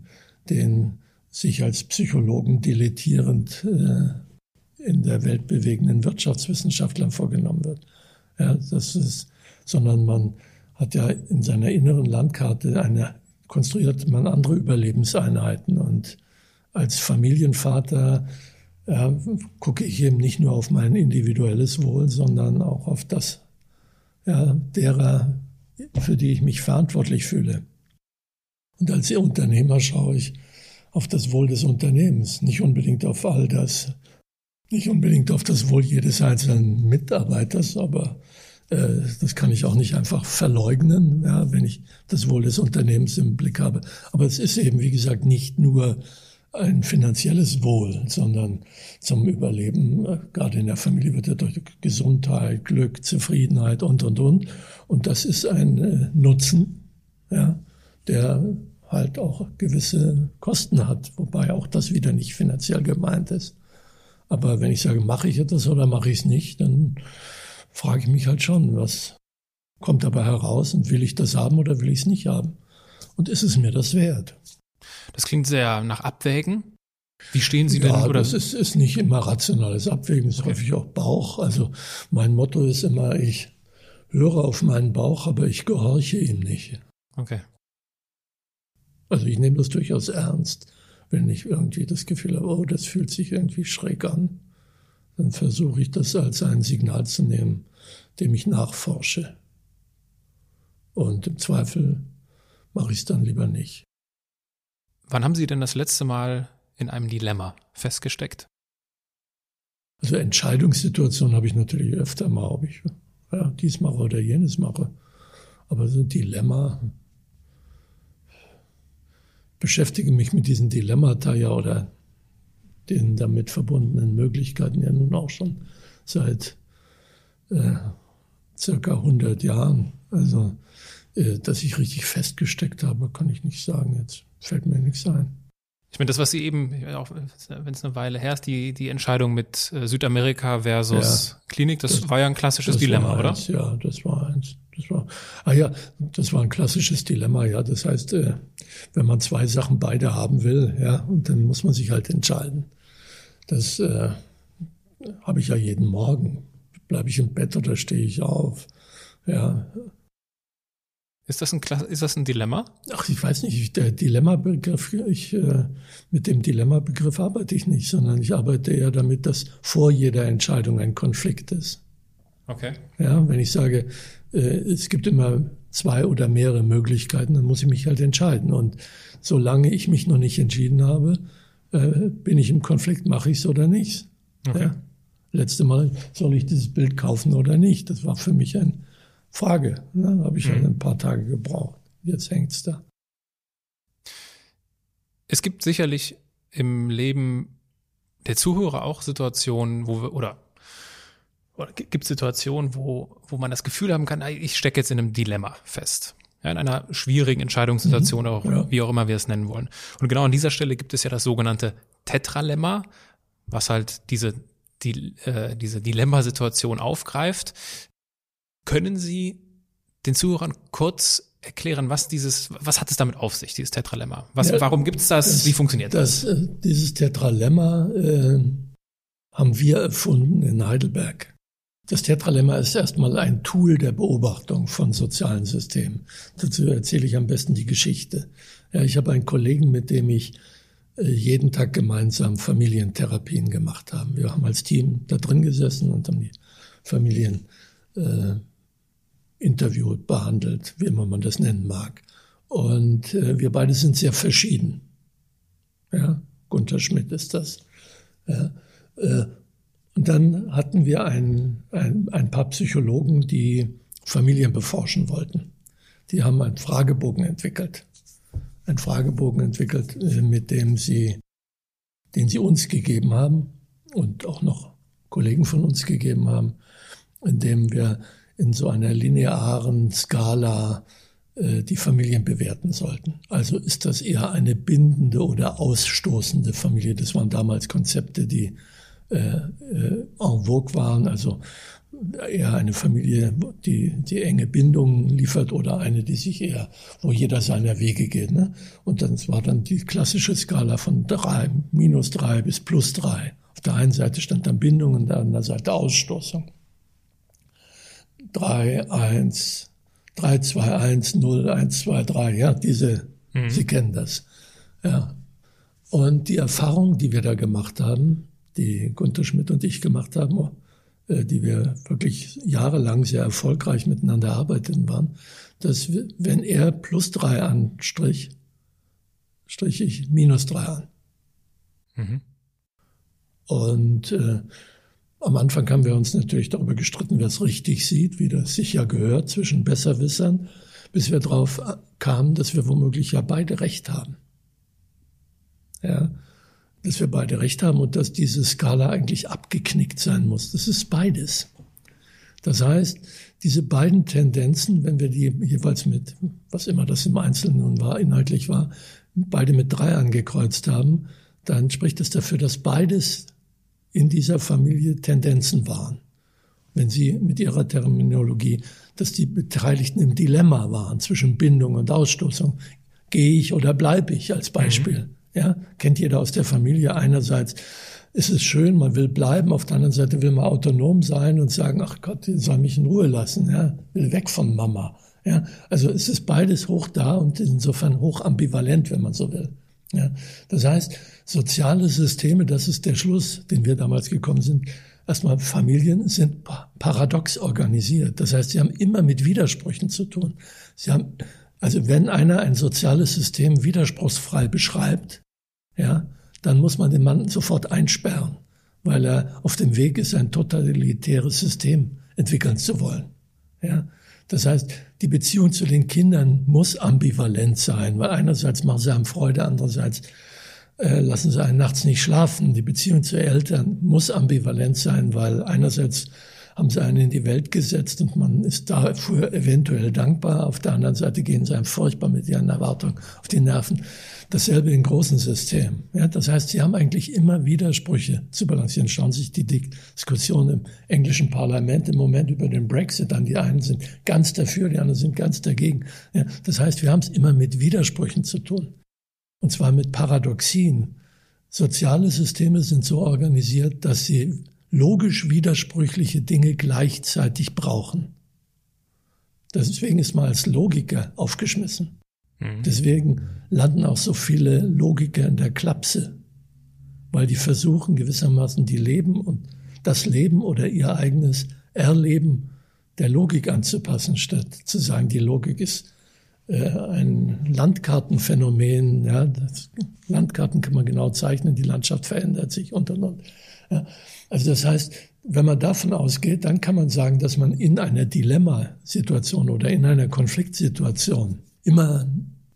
den sich als Psychologen dilettierend äh, in der Welt bewegenden Wirtschaftswissenschaftlern vorgenommen wird. Ja, das ist, sondern man hat ja in seiner inneren Landkarte eine, konstruiert man andere Überlebenseinheiten und als Familienvater ja, gucke ich eben nicht nur auf mein individuelles Wohl, sondern auch auf das ja, derer, für die ich mich verantwortlich fühle. Und als Unternehmer schaue ich auf das Wohl des Unternehmens, nicht unbedingt auf all das, nicht unbedingt auf das Wohl jedes einzelnen Mitarbeiters, aber äh, das kann ich auch nicht einfach verleugnen, ja, wenn ich das Wohl des Unternehmens im Blick habe. Aber es ist eben, wie gesagt, nicht nur ein finanzielles Wohl, sondern zum Überleben, gerade in der Familie wird ja durch Gesundheit, Glück, Zufriedenheit und, und, und. Und das ist ein äh, Nutzen, ja, der halt auch gewisse Kosten hat, wobei auch das wieder nicht finanziell gemeint ist. Aber wenn ich sage, mache ich etwas oder mache ich es nicht, dann frage ich mich halt schon, was kommt dabei heraus und will ich das haben oder will ich es nicht haben? Und ist es mir das wert? Das klingt sehr nach Abwägen. Wie stehen Sie denn? Ja, oder? das ist, ist nicht immer rationales Abwägen, ist okay. häufig auch Bauch. Also mein Motto ist immer, ich höre auf meinen Bauch, aber ich gehorche ihm nicht. Okay. Also ich nehme das durchaus ernst, wenn ich irgendwie das Gefühl habe, oh, das fühlt sich irgendwie schräg an. Dann versuche ich das als ein Signal zu nehmen, dem ich nachforsche. Und im Zweifel mache ich es dann lieber nicht. Wann haben Sie denn das letzte Mal in einem Dilemma festgesteckt? Also Entscheidungssituationen habe ich natürlich öfter mal, ob ich ja, dies mache oder jenes mache. Aber so ein Dilemma, beschäftige mich mit diesen Dilemmata ja oder den damit verbundenen Möglichkeiten ja nun auch schon seit äh, circa 100 Jahren. Also, äh, dass ich richtig festgesteckt habe, kann ich nicht sagen. Jetzt fällt mir nichts ein. Ich meine, das, was Sie eben, auch wenn es eine Weile her ist, die, die Entscheidung mit äh, Südamerika versus ja, Klinik, das, das, war ja ein klassisches Dilemma, oder? Eins, ja, das war eins. Das war, ah ja, das war ein klassisches Dilemma, ja. Das heißt, äh, wenn man zwei Sachen beide haben will, ja, und dann muss man sich halt entscheiden. Das äh, habe ich ja jeden Morgen. Bleibe ich im Bett oder stehe ich auf? Ja, ist das ein, ist das ein Dilemma? Ach, ich weiß nicht. Der Dilemma-Begriff, ich, äh, mit dem Dilemma-Begriff arbeite ich nicht, sondern ich arbeite eher damit, dass vor jeder Entscheidung ein Konflikt ist. Okay. Ja, wenn ich sage, äh, es gibt immer zwei oder mehrere Möglichkeiten, dann muss ich mich halt entscheiden. Und solange ich mich noch nicht entschieden habe, äh, bin ich im Konflikt, mache ich es oder nicht. Okay. Ja? Letzte Mal, soll ich dieses Bild kaufen oder nicht? Das war für mich ein Frage. Ne? Habe ich mhm. halt ein paar Tage gebraucht. Jetzt hängt es da. Es gibt sicherlich im Leben der Zuhörer auch Situationen, wo wir, oder, oder gibt Situationen, wo, wo man das Gefühl haben kann, ich stecke jetzt in einem Dilemma fest. Ja, in einer schwierigen Entscheidungssituation, mhm, auch, ja. wie auch immer wir es nennen wollen. Und genau an dieser Stelle gibt es ja das sogenannte Tetralemma, was halt diese, die, äh, diese Dilemmasituation aufgreift. Können Sie den Zuhörern kurz erklären, was dieses, was hat es damit auf sich, dieses Tetralemma? Was, ja, warum gibt es das, das? Wie funktioniert das? das? Äh, dieses Tetralemma äh, haben wir erfunden in Heidelberg. Das Tetralemma ist erstmal ein Tool der Beobachtung von sozialen Systemen. Dazu erzähle ich am besten die Geschichte. Ja, ich habe einen Kollegen, mit dem ich äh, jeden Tag gemeinsam Familientherapien gemacht haben. Wir haben als Team da drin gesessen und haben die Familien äh, interviewt, behandelt, wie immer man das nennen mag. Und äh, wir beide sind sehr verschieden. Ja, Gunther Schmidt ist das. Ja, äh, Und dann hatten wir ein, ein, ein paar Psychologen, die Familien beforschen wollten. Die haben einen Fragebogen entwickelt. Einen Fragebogen entwickelt, äh, mit dem sie, den sie uns gegeben haben und auch noch Kollegen von uns gegeben haben, in dem wir in so einer linearen Skala äh, die Familien bewerten sollten. Also ist das eher eine bindende oder ausstoßende Familie? Das waren damals Konzepte, die äh, äh, en vogue waren. Also eher eine Familie, die, die enge Bindungen liefert oder eine, die sich eher, wo jeder seiner Wege geht. Ne? Und dann war dann die klassische Skala von drei, minus drei bis plus drei. Auf der einen Seite stand dann Bindung und auf der anderen Seite Ausstoßung. Drei, eins, 3, 2, 1, 0, 1, 2, 3, ja, diese, mhm. Sie kennen das. Ja. Und die Erfahrung, die wir da gemacht haben, die Gunter Schmidt und ich gemacht haben, äh, die wir wirklich jahrelang sehr erfolgreich miteinander arbeiteten waren, dass wir, wenn er plus drei anstrich, strich ich minus drei an. Mhm. Und äh, am Anfang haben wir uns natürlich darüber gestritten, wer es richtig sieht, wie das sich ja gehört zwischen Besserwissern, bis wir darauf kamen, dass wir womöglich ja beide recht haben. Ja, dass wir beide recht haben und dass diese Skala eigentlich abgeknickt sein muss. Das ist beides. Das heißt, diese beiden Tendenzen, wenn wir die jeweils mit, was immer das im Einzelnen nun war, inhaltlich war, beide mit drei angekreuzt haben, dann spricht es dafür, dass beides in dieser Familie Tendenzen waren. Wenn Sie mit Ihrer Terminologie, dass die Beteiligten im Dilemma waren zwischen Bindung und Ausstoßung. Gehe ich oder bleibe ich als Beispiel? Mhm. Ja, kennt jeder aus der Familie. Einerseits ist es schön, man will bleiben, auf der anderen Seite will man autonom sein und sagen, ach Gott, soll mich in Ruhe lassen, ja, will weg von Mama. Ja, also es ist beides hoch da und insofern hoch ambivalent, wenn man so will. Ja, das heißt, soziale Systeme, das ist der Schluss, den wir damals gekommen sind. Erstmal, Familien sind paradox organisiert. Das heißt, sie haben immer mit Widersprüchen zu tun. Sie haben, also wenn einer ein soziales System widerspruchsfrei beschreibt, ja, dann muss man den Mann sofort einsperren, weil er auf dem Weg ist, ein totalitäres System entwickeln zu wollen. Ja, das heißt, die Beziehung zu den Kindern muss ambivalent sein, weil einerseits machen sie einem Freude, andererseits äh, lassen sie einen nachts nicht schlafen. Die Beziehung zu Eltern muss ambivalent sein, weil einerseits haben sie einen in die Welt gesetzt und man ist dafür eventuell dankbar. Auf der anderen Seite gehen sie einem furchtbar mit ihren Erwartungen auf die Nerven. Dasselbe im großen System. Ja, das heißt, sie haben eigentlich immer Widersprüche zu balancieren. Schauen Sie sich die Diskussion im englischen Parlament im Moment über den Brexit an. Die einen sind ganz dafür, die anderen sind ganz dagegen. Ja, das heißt, wir haben es immer mit Widersprüchen zu tun. Und zwar mit Paradoxien. Soziale Systeme sind so organisiert, dass sie logisch widersprüchliche Dinge gleichzeitig brauchen. Deswegen ist man als Logiker aufgeschmissen. Mhm. Deswegen landen auch so viele Logiker in der Klapse, weil die versuchen gewissermaßen die Leben und das Leben oder ihr eigenes Erleben der Logik anzupassen, statt zu sagen, die Logik ist ein Landkartenphänomen. Ja, Landkarten kann man genau zeichnen, die Landschaft verändert sich und und und. Ja, also das heißt, wenn man davon ausgeht, dann kann man sagen, dass man in einer Dilemmasituation oder in einer Konfliktsituation immer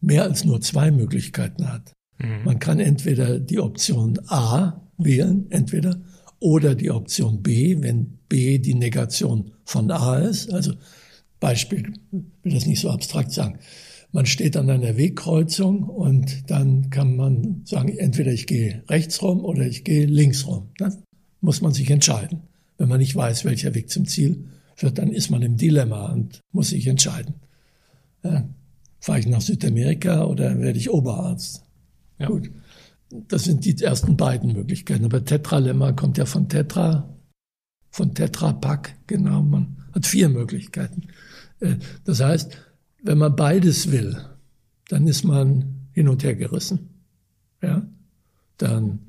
mehr als nur zwei Möglichkeiten hat. Mhm. Man kann entweder die Option A wählen, entweder, oder die Option B, wenn B die Negation von A ist. Also Beispiel, will das nicht so abstrakt sagen. Man steht an einer Wegkreuzung und dann kann man sagen, entweder ich gehe rechts rum oder ich gehe links rum. Dann muss man sich entscheiden. Wenn man nicht weiß, welcher Weg zum Ziel führt, dann ist man im Dilemma und muss sich entscheiden. Ja, Fahre ich nach Südamerika oder werde ich Oberarzt? Ja. Gut. Das sind die ersten beiden Möglichkeiten. Aber Tetralemma kommt ja von Tetra, von Tetrapack, genau. Man hat vier Möglichkeiten. Äh, das heißt, wenn man beides will, dann ist man hin und her gerissen. Ja? Dann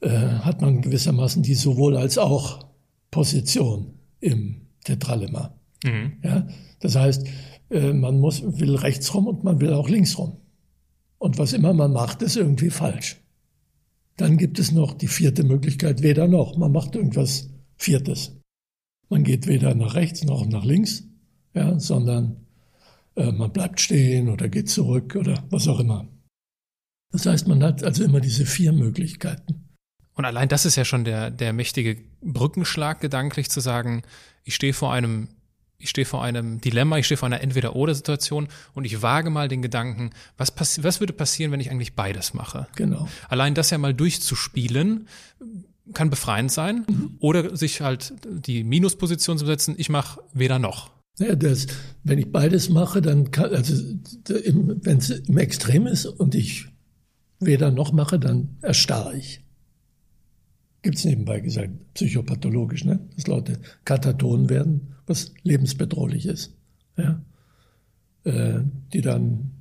äh, hat man gewissermaßen die sowohl als auch Position im Tetralemma. Mhm. Ja? Das heißt, äh, man muss, will rechts rum und man will auch links rum. Und was immer man macht, ist irgendwie falsch. Dann gibt es noch die vierte Möglichkeit, weder noch. Man macht irgendwas Viertes. Man geht weder nach rechts noch nach links, ja, sondern äh, man bleibt stehen oder geht zurück oder was auch immer. Das heißt, man hat also immer diese vier Möglichkeiten. Und allein das ist ja schon der, der mächtige Brückenschlag gedanklich zu sagen, ich stehe vor einem, ich stehe vor einem Dilemma, ich stehe vor einer Entweder-Oder-Situation und ich wage mal den Gedanken, was, was würde passieren, wenn ich eigentlich beides mache? Genau. Allein das ja mal durchzuspielen, kann befreiend sein mhm. oder sich halt die Minusposition zu setzen, ich mache weder noch. Ja, das, wenn ich beides mache, dann kann, also wenn es im Extrem ist und ich weder noch mache, dann erstarre ich. Gibt es nebenbei gesagt, psychopathologisch, ne? dass Leute kataton werden, was lebensbedrohlich ist. Ja? Äh, die dann,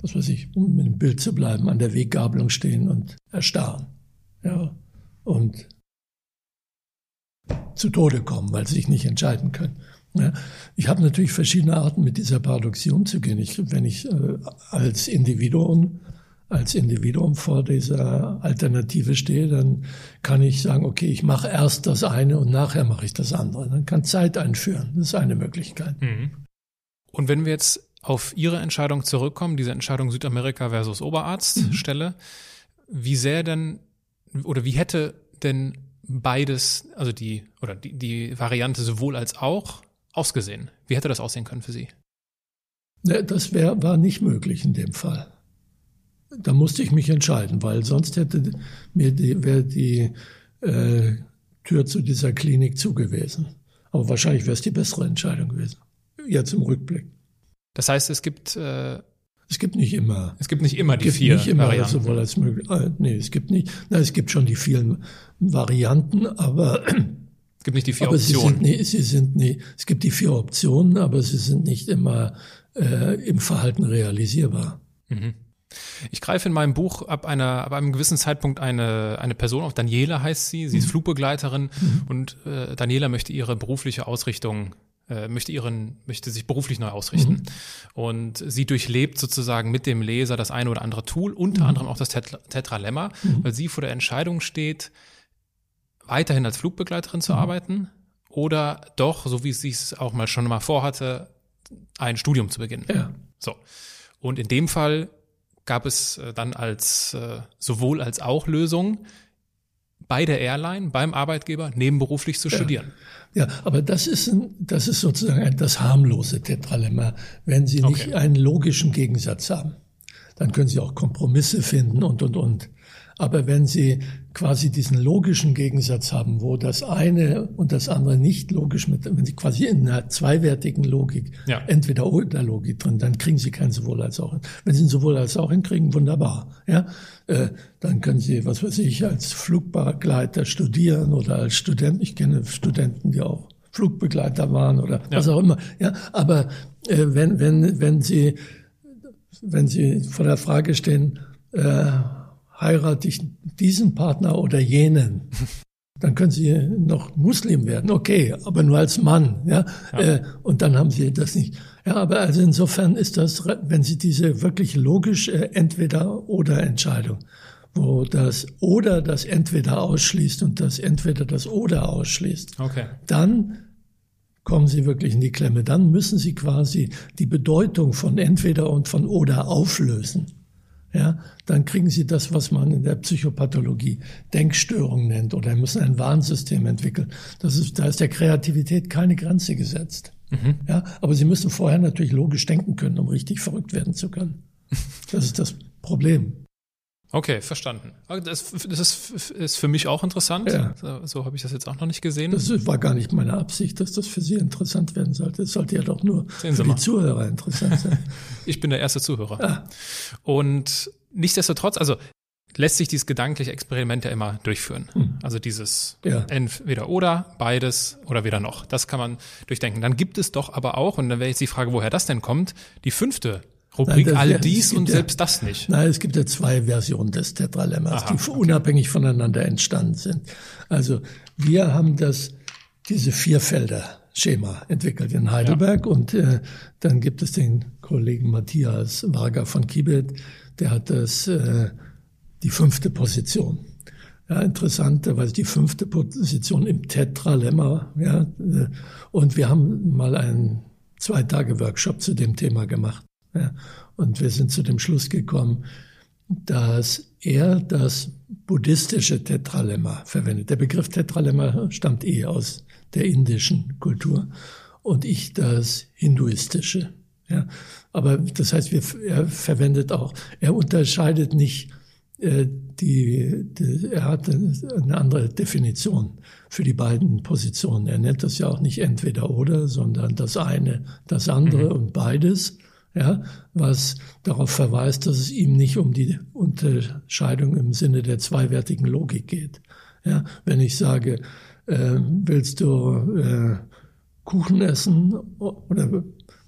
was weiß ich, um mit dem Bild zu bleiben, an der Weggabelung stehen und erstarren. Ja? Und zu Tode kommen, weil sie sich nicht entscheiden können. Ja, ich habe natürlich verschiedene Arten, mit dieser Paradoxie umzugehen. Ich, wenn ich äh, als Individuum als Individuum vor dieser Alternative stehe, dann kann ich sagen, okay, ich mache erst das eine und nachher mache ich das andere. Dann kann Zeit einführen. Das ist eine Möglichkeit. Mhm. Und wenn wir jetzt auf Ihre Entscheidung zurückkommen, diese Entscheidung Südamerika versus Oberarztstelle, mhm. wie sehr denn oder wie hätte denn beides, also die oder die, die Variante sowohl als auch ausgesehen? Wie hätte das aussehen können für Sie? Das wär, war nicht möglich in dem Fall. Da musste ich mich entscheiden, weil sonst hätte mir die, wäre die äh, Tür zu dieser Klinik zugewesen. Aber wahrscheinlich wäre es die bessere Entscheidung gewesen. Jetzt im Rückblick. Das heißt, es gibt äh es gibt nicht immer. Es gibt nicht immer die gibt vier nicht immer Varianten. sowohl als möglich. Äh, nee, es gibt nicht. Na, es gibt schon die vielen Varianten, aber es gibt nicht die vier aber Optionen. Sie sind, nie, sie sind nie, es gibt die vier Optionen, aber sie sind nicht immer äh, im Verhalten realisierbar. Mhm. Ich greife in meinem Buch ab einer, ab einem gewissen Zeitpunkt eine, eine Person auf. Daniela heißt sie. Sie ist mhm. Flugbegleiterin mhm. und äh, Daniela möchte ihre berufliche Ausrichtung möchte ihren, möchte sich beruflich neu ausrichten. Mhm. Und sie durchlebt sozusagen mit dem Leser das eine oder andere Tool, unter mhm. anderem auch das Tetra Tetralemma, mhm. weil sie vor der Entscheidung steht, weiterhin als Flugbegleiterin zu mhm. arbeiten oder doch, so wie sie es auch mal schon mal vorhatte, ein Studium zu beginnen. Ja. So. Und in dem Fall gab es äh, dann als äh, sowohl als auch Lösung bei der Airline, beim Arbeitgeber, nebenberuflich zu ja. studieren. Ja, aber das ist, ein, das ist sozusagen das harmlose Tetralemma. Wenn Sie nicht okay. einen logischen Gegensatz haben, dann können Sie auch Kompromisse finden und, und, und. Aber wenn Sie quasi diesen logischen Gegensatz haben, wo das eine und das andere nicht logisch mit, wenn Sie quasi in einer zweiwertigen Logik, ja. entweder oder Logik drin, dann kriegen Sie kein sowohl als auch. Wenn Sie ein sowohl als auch hinkriegen, wunderbar. Ja, äh, dann können Sie, was weiß ich, als Flugbegleiter studieren oder als Student. Ich kenne Studenten, die auch Flugbegleiter waren oder ja. was auch immer. Ja, aber äh, wenn wenn wenn Sie wenn Sie vor der Frage stehen, äh, heirate ich diesen Partner oder jenen, dann können Sie noch Muslim werden, okay, aber nur als Mann, ja, ja. Äh, und dann haben Sie das nicht. Ja, aber also insofern ist das, wenn Sie diese wirklich logische Entweder-oder-Entscheidung, wo das oder das entweder ausschließt und das entweder das oder ausschließt, okay. dann kommen Sie wirklich in die Klemme. Dann müssen Sie quasi die Bedeutung von entweder und von oder auflösen ja, dann kriegen sie das, was man in der Psychopathologie Denkstörung nennt oder müssen ein Warnsystem entwickeln. Das ist, da ist der Kreativität keine Grenze gesetzt. Mhm. Ja, aber sie müssen vorher natürlich logisch denken können, um richtig verrückt werden zu können. Das ist das Problem. Okay, verstanden. Das, das ist, ist, für mich auch interessant. Ja. So, so habe ich das jetzt auch noch nicht gesehen. Das war gar nicht meine Absicht, dass das für Sie interessant werden sollte. Es sollte ja doch nur Sehen für die Zuhörer interessant sein. ich bin der erste Zuhörer. Ja. Und nichtsdestotrotz, also lässt sich dieses gedankliche Experiment ja immer durchführen. Hm. Also dieses ja. entweder oder, beides oder weder noch. Das kann man durchdenken. Dann gibt es doch aber auch, und dann wäre jetzt die Frage, woher das denn kommt, die fünfte Rubrik Nein, all dies und ja, selbst das nicht. Nein, es gibt ja zwei Versionen des Tetralemmas, Aha, die okay. unabhängig voneinander entstanden sind. Also wir haben das, diese Vierfelder Schema entwickelt in Heidelberg ja. und äh, dann gibt es den Kollegen Matthias Varga von Kibet, der hat das äh, die fünfte Position. Ja, interessanterweise die fünfte Position im Tetralemma. Ja, und wir haben mal einen zwei Tage Workshop zu dem Thema gemacht. Ja, und wir sind zu dem Schluss gekommen, dass er das buddhistische Tetralemma verwendet. Der Begriff Tetralemma stammt eh aus der indischen Kultur und ich das hinduistische. Ja, aber das heißt, wir, er verwendet auch, er unterscheidet nicht äh, die, die, er hat eine andere Definition für die beiden Positionen. Er nennt das ja auch nicht entweder oder, sondern das eine, das andere mhm. und beides, ja, was darauf verweist, dass es ihm nicht um die Unterscheidung im Sinne der zweiwertigen Logik geht. Ja, wenn ich sage, äh, willst du äh, Kuchen essen oder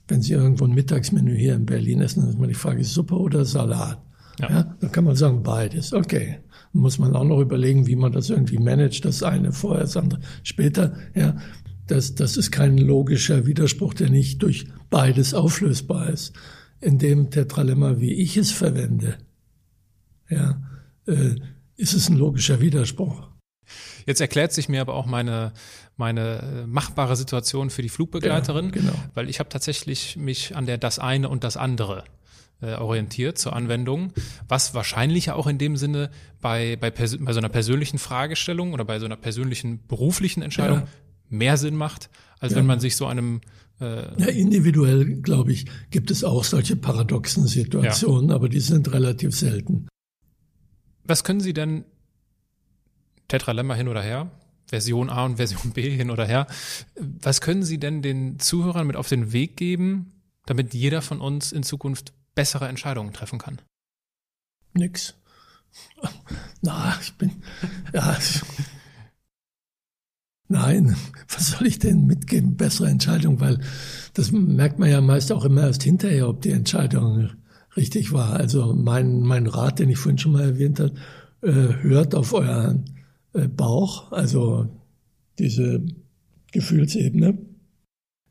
wenn Sie irgendwo ein Mittagsmenü hier in Berlin essen, dann ist mal die Frage, Suppe oder Salat? Ja. ja. dann kann man sagen beides. Okay. Dann muss man auch noch überlegen, wie man das irgendwie managt, das eine vorher, das andere später. Ja, das, das ist kein logischer Widerspruch, der nicht durch beides auflösbar ist. In dem Tetralemma, wie ich es verwende, ja, äh, ist es ein logischer Widerspruch. Jetzt erklärt sich mir aber auch meine, meine äh, machbare Situation für die Flugbegleiterin, ja, genau. weil ich habe tatsächlich mich an der das eine und das andere äh, orientiert zur Anwendung, was wahrscheinlich auch in dem Sinne bei, bei, bei so einer persönlichen Fragestellung oder bei so einer persönlichen beruflichen Entscheidung ja. Mehr Sinn macht, als ja. wenn man sich so einem äh, ja, individuell, glaube ich, gibt es auch solche paradoxen Situationen, ja. aber die sind relativ selten. Was können Sie denn Tetralemma hin oder her? Version A und Version B hin oder her. Was können Sie denn den Zuhörern mit auf den Weg geben, damit jeder von uns in Zukunft bessere Entscheidungen treffen kann? Nix. Na, ich bin, ja. Nein, was soll ich denn mitgeben? Bessere Entscheidung, weil das merkt man ja meist auch immer erst hinterher, ob die Entscheidung richtig war. Also mein, mein Rat, den ich vorhin schon mal erwähnt habe, äh, hört auf euren äh, Bauch, also diese Gefühlsebene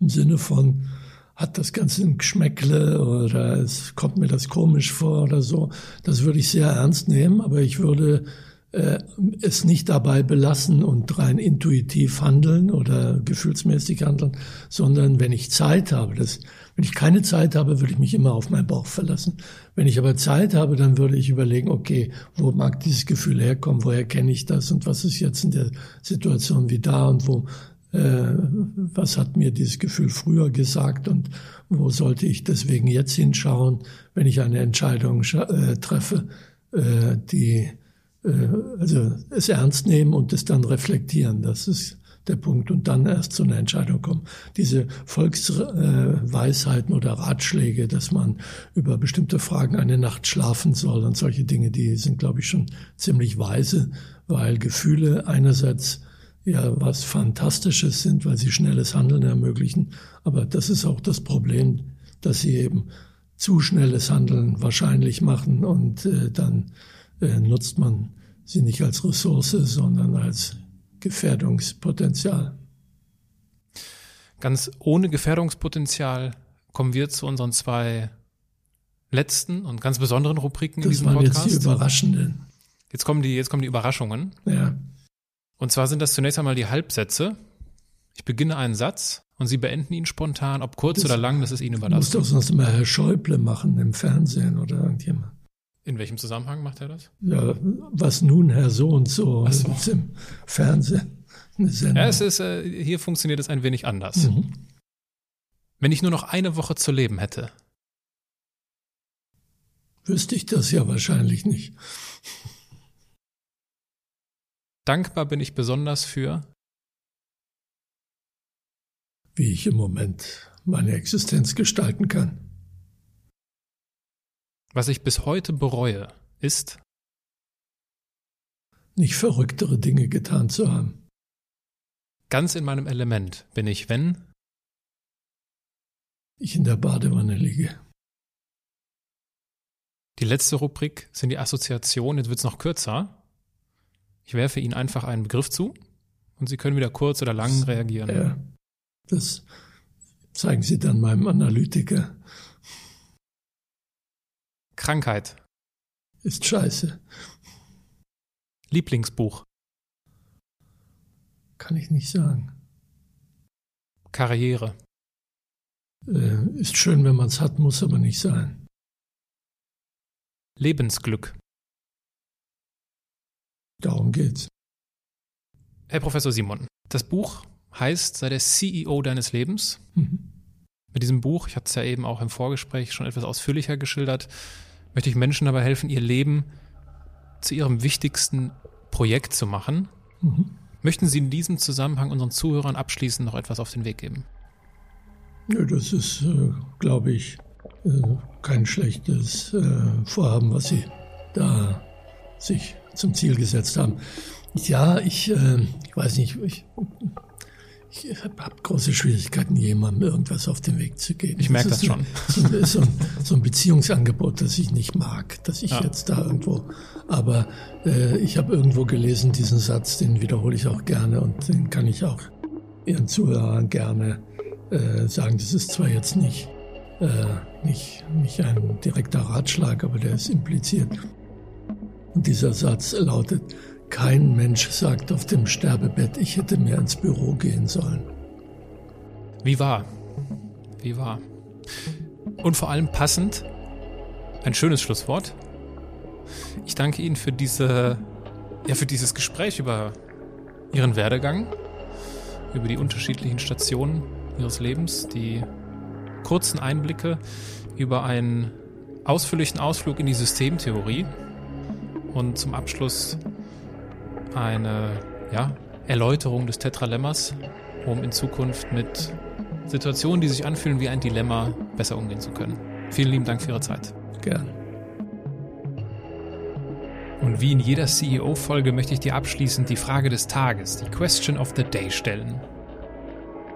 im Sinne von, hat das Ganze ein Geschmäckle oder es kommt mir das komisch vor oder so. Das würde ich sehr ernst nehmen, aber ich würde äh, es nicht dabei belassen und rein intuitiv handeln oder gefühlsmäßig handeln, sondern wenn ich Zeit habe, das, wenn ich keine Zeit habe, würde ich mich immer auf meinen Bauch verlassen. Wenn ich aber Zeit habe, dann würde ich überlegen, okay, wo mag dieses Gefühl herkommen, woher kenne ich das und was ist jetzt in der Situation wie da und wo äh, was hat mir dieses Gefühl früher gesagt und wo sollte ich deswegen jetzt hinschauen, wenn ich eine Entscheidung äh, treffe, äh, die also es ernst nehmen und es dann reflektieren. Das ist der Punkt und dann erst zu einer Entscheidung kommen. Diese Volksweisheiten oder Ratschläge, dass man über bestimmte Fragen eine Nacht schlafen soll und solche Dinge, die sind, glaube ich, schon ziemlich weise, weil Gefühle einerseits ja was Fantastisches sind, weil sie schnelles Handeln ermöglichen. Aber das ist auch das Problem, dass sie eben zu schnelles Handeln wahrscheinlich machen und äh, dann äh, nutzt man sie nicht als Ressource, sondern als Gefährdungspotenzial. Ganz ohne Gefährdungspotenzial kommen wir zu unseren zwei letzten und ganz besonderen Rubriken das in diesem waren Podcast. Jetzt die überraschenden. Jetzt kommen die, jetzt kommen die Überraschungen. Ja. Und zwar sind das zunächst einmal die Halbsätze. Ich beginne einen Satz und Sie beenden ihn spontan, ob kurz das oder lang, das ist Ihnen überlassen. Muss doch sonst immer Herr Schäuble machen im Fernsehen oder irgendjemand. In welchem Zusammenhang macht er das? Ja, was nun Herr so und so, so. im Fernsehen. Ja, es ist, äh, hier funktioniert es ein wenig anders. Mhm. Wenn ich nur noch eine Woche zu leben hätte. Wüsste ich das ja wahrscheinlich nicht. Dankbar bin ich besonders für wie ich im Moment meine Existenz gestalten kann. Was ich bis heute bereue, ist nicht verrücktere Dinge getan zu haben. Ganz in meinem Element bin ich, wenn ich in der Badewanne liege. Die letzte Rubrik sind die Assoziationen. Jetzt wird es noch kürzer. Ich werfe Ihnen einfach einen Begriff zu und Sie können wieder kurz oder lang reagieren. Ja, das zeigen Sie dann meinem Analytiker. Krankheit. Ist scheiße. Lieblingsbuch? Kann ich nicht sagen. Karriere. Äh, ist schön, wenn man es hat, muss aber nicht sein. Lebensglück. Darum geht's. Herr Professor Simon, das Buch heißt, sei der CEO deines Lebens. Mhm. Mit diesem Buch, ich hatte es ja eben auch im Vorgespräch schon etwas ausführlicher geschildert, möchte ich Menschen dabei helfen, ihr Leben zu ihrem wichtigsten Projekt zu machen. Mhm. Möchten Sie in diesem Zusammenhang unseren Zuhörern abschließend noch etwas auf den Weg geben? Ja, das ist, äh, glaube ich, äh, kein schlechtes äh, Vorhaben, was Sie da sich zum Ziel gesetzt haben. Ja, ich, äh, ich weiß nicht, ich, ich habe große Schwierigkeiten, jemandem irgendwas auf den Weg zu geben. Ich merke das, das schon. So, so, ein, so, ein, Beziehungsangebot, das ich nicht mag, dass ich ja. jetzt da irgendwo. Aber äh, ich habe irgendwo gelesen, diesen Satz, den wiederhole ich auch gerne und den kann ich auch Ihren Zuhörern gerne äh, sagen. Das ist zwar jetzt nicht, äh, nicht, nicht ein direkter Ratschlag, aber der ist impliziert. Und dieser Satz lautet, kein Mensch sagt auf dem Sterbebett, ich hätte mehr ins Büro gehen sollen. Wie wahr. Wie wahr. Und vor allem passend, ein schönes Schlusswort. Ich danke Ihnen für diese, ja, für dieses Gespräch über Ihren Werdegang, über die unterschiedlichen Stationen Ihres Lebens, die kurzen Einblicke über einen ausführlichen Ausflug in die Systemtheorie und zum Abschluss eine ja, Erläuterung des Tetralemmas, um in Zukunft mit Situationen, die sich anfühlen wie ein Dilemma, besser umgehen zu können. Vielen lieben Dank für Ihre Zeit. Gerne. Und wie in jeder CEO-Folge möchte ich dir abschließend die Frage des Tages, die Question of the Day stellen.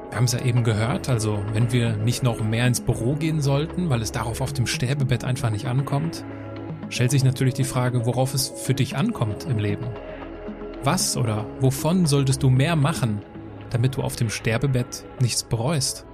Wir haben es ja eben gehört, also wenn wir nicht noch mehr ins Büro gehen sollten, weil es darauf auf dem Sterbebett einfach nicht ankommt, stellt sich natürlich die Frage, worauf es für dich ankommt im Leben. Was oder wovon solltest du mehr machen, damit du auf dem Sterbebett nichts bereust?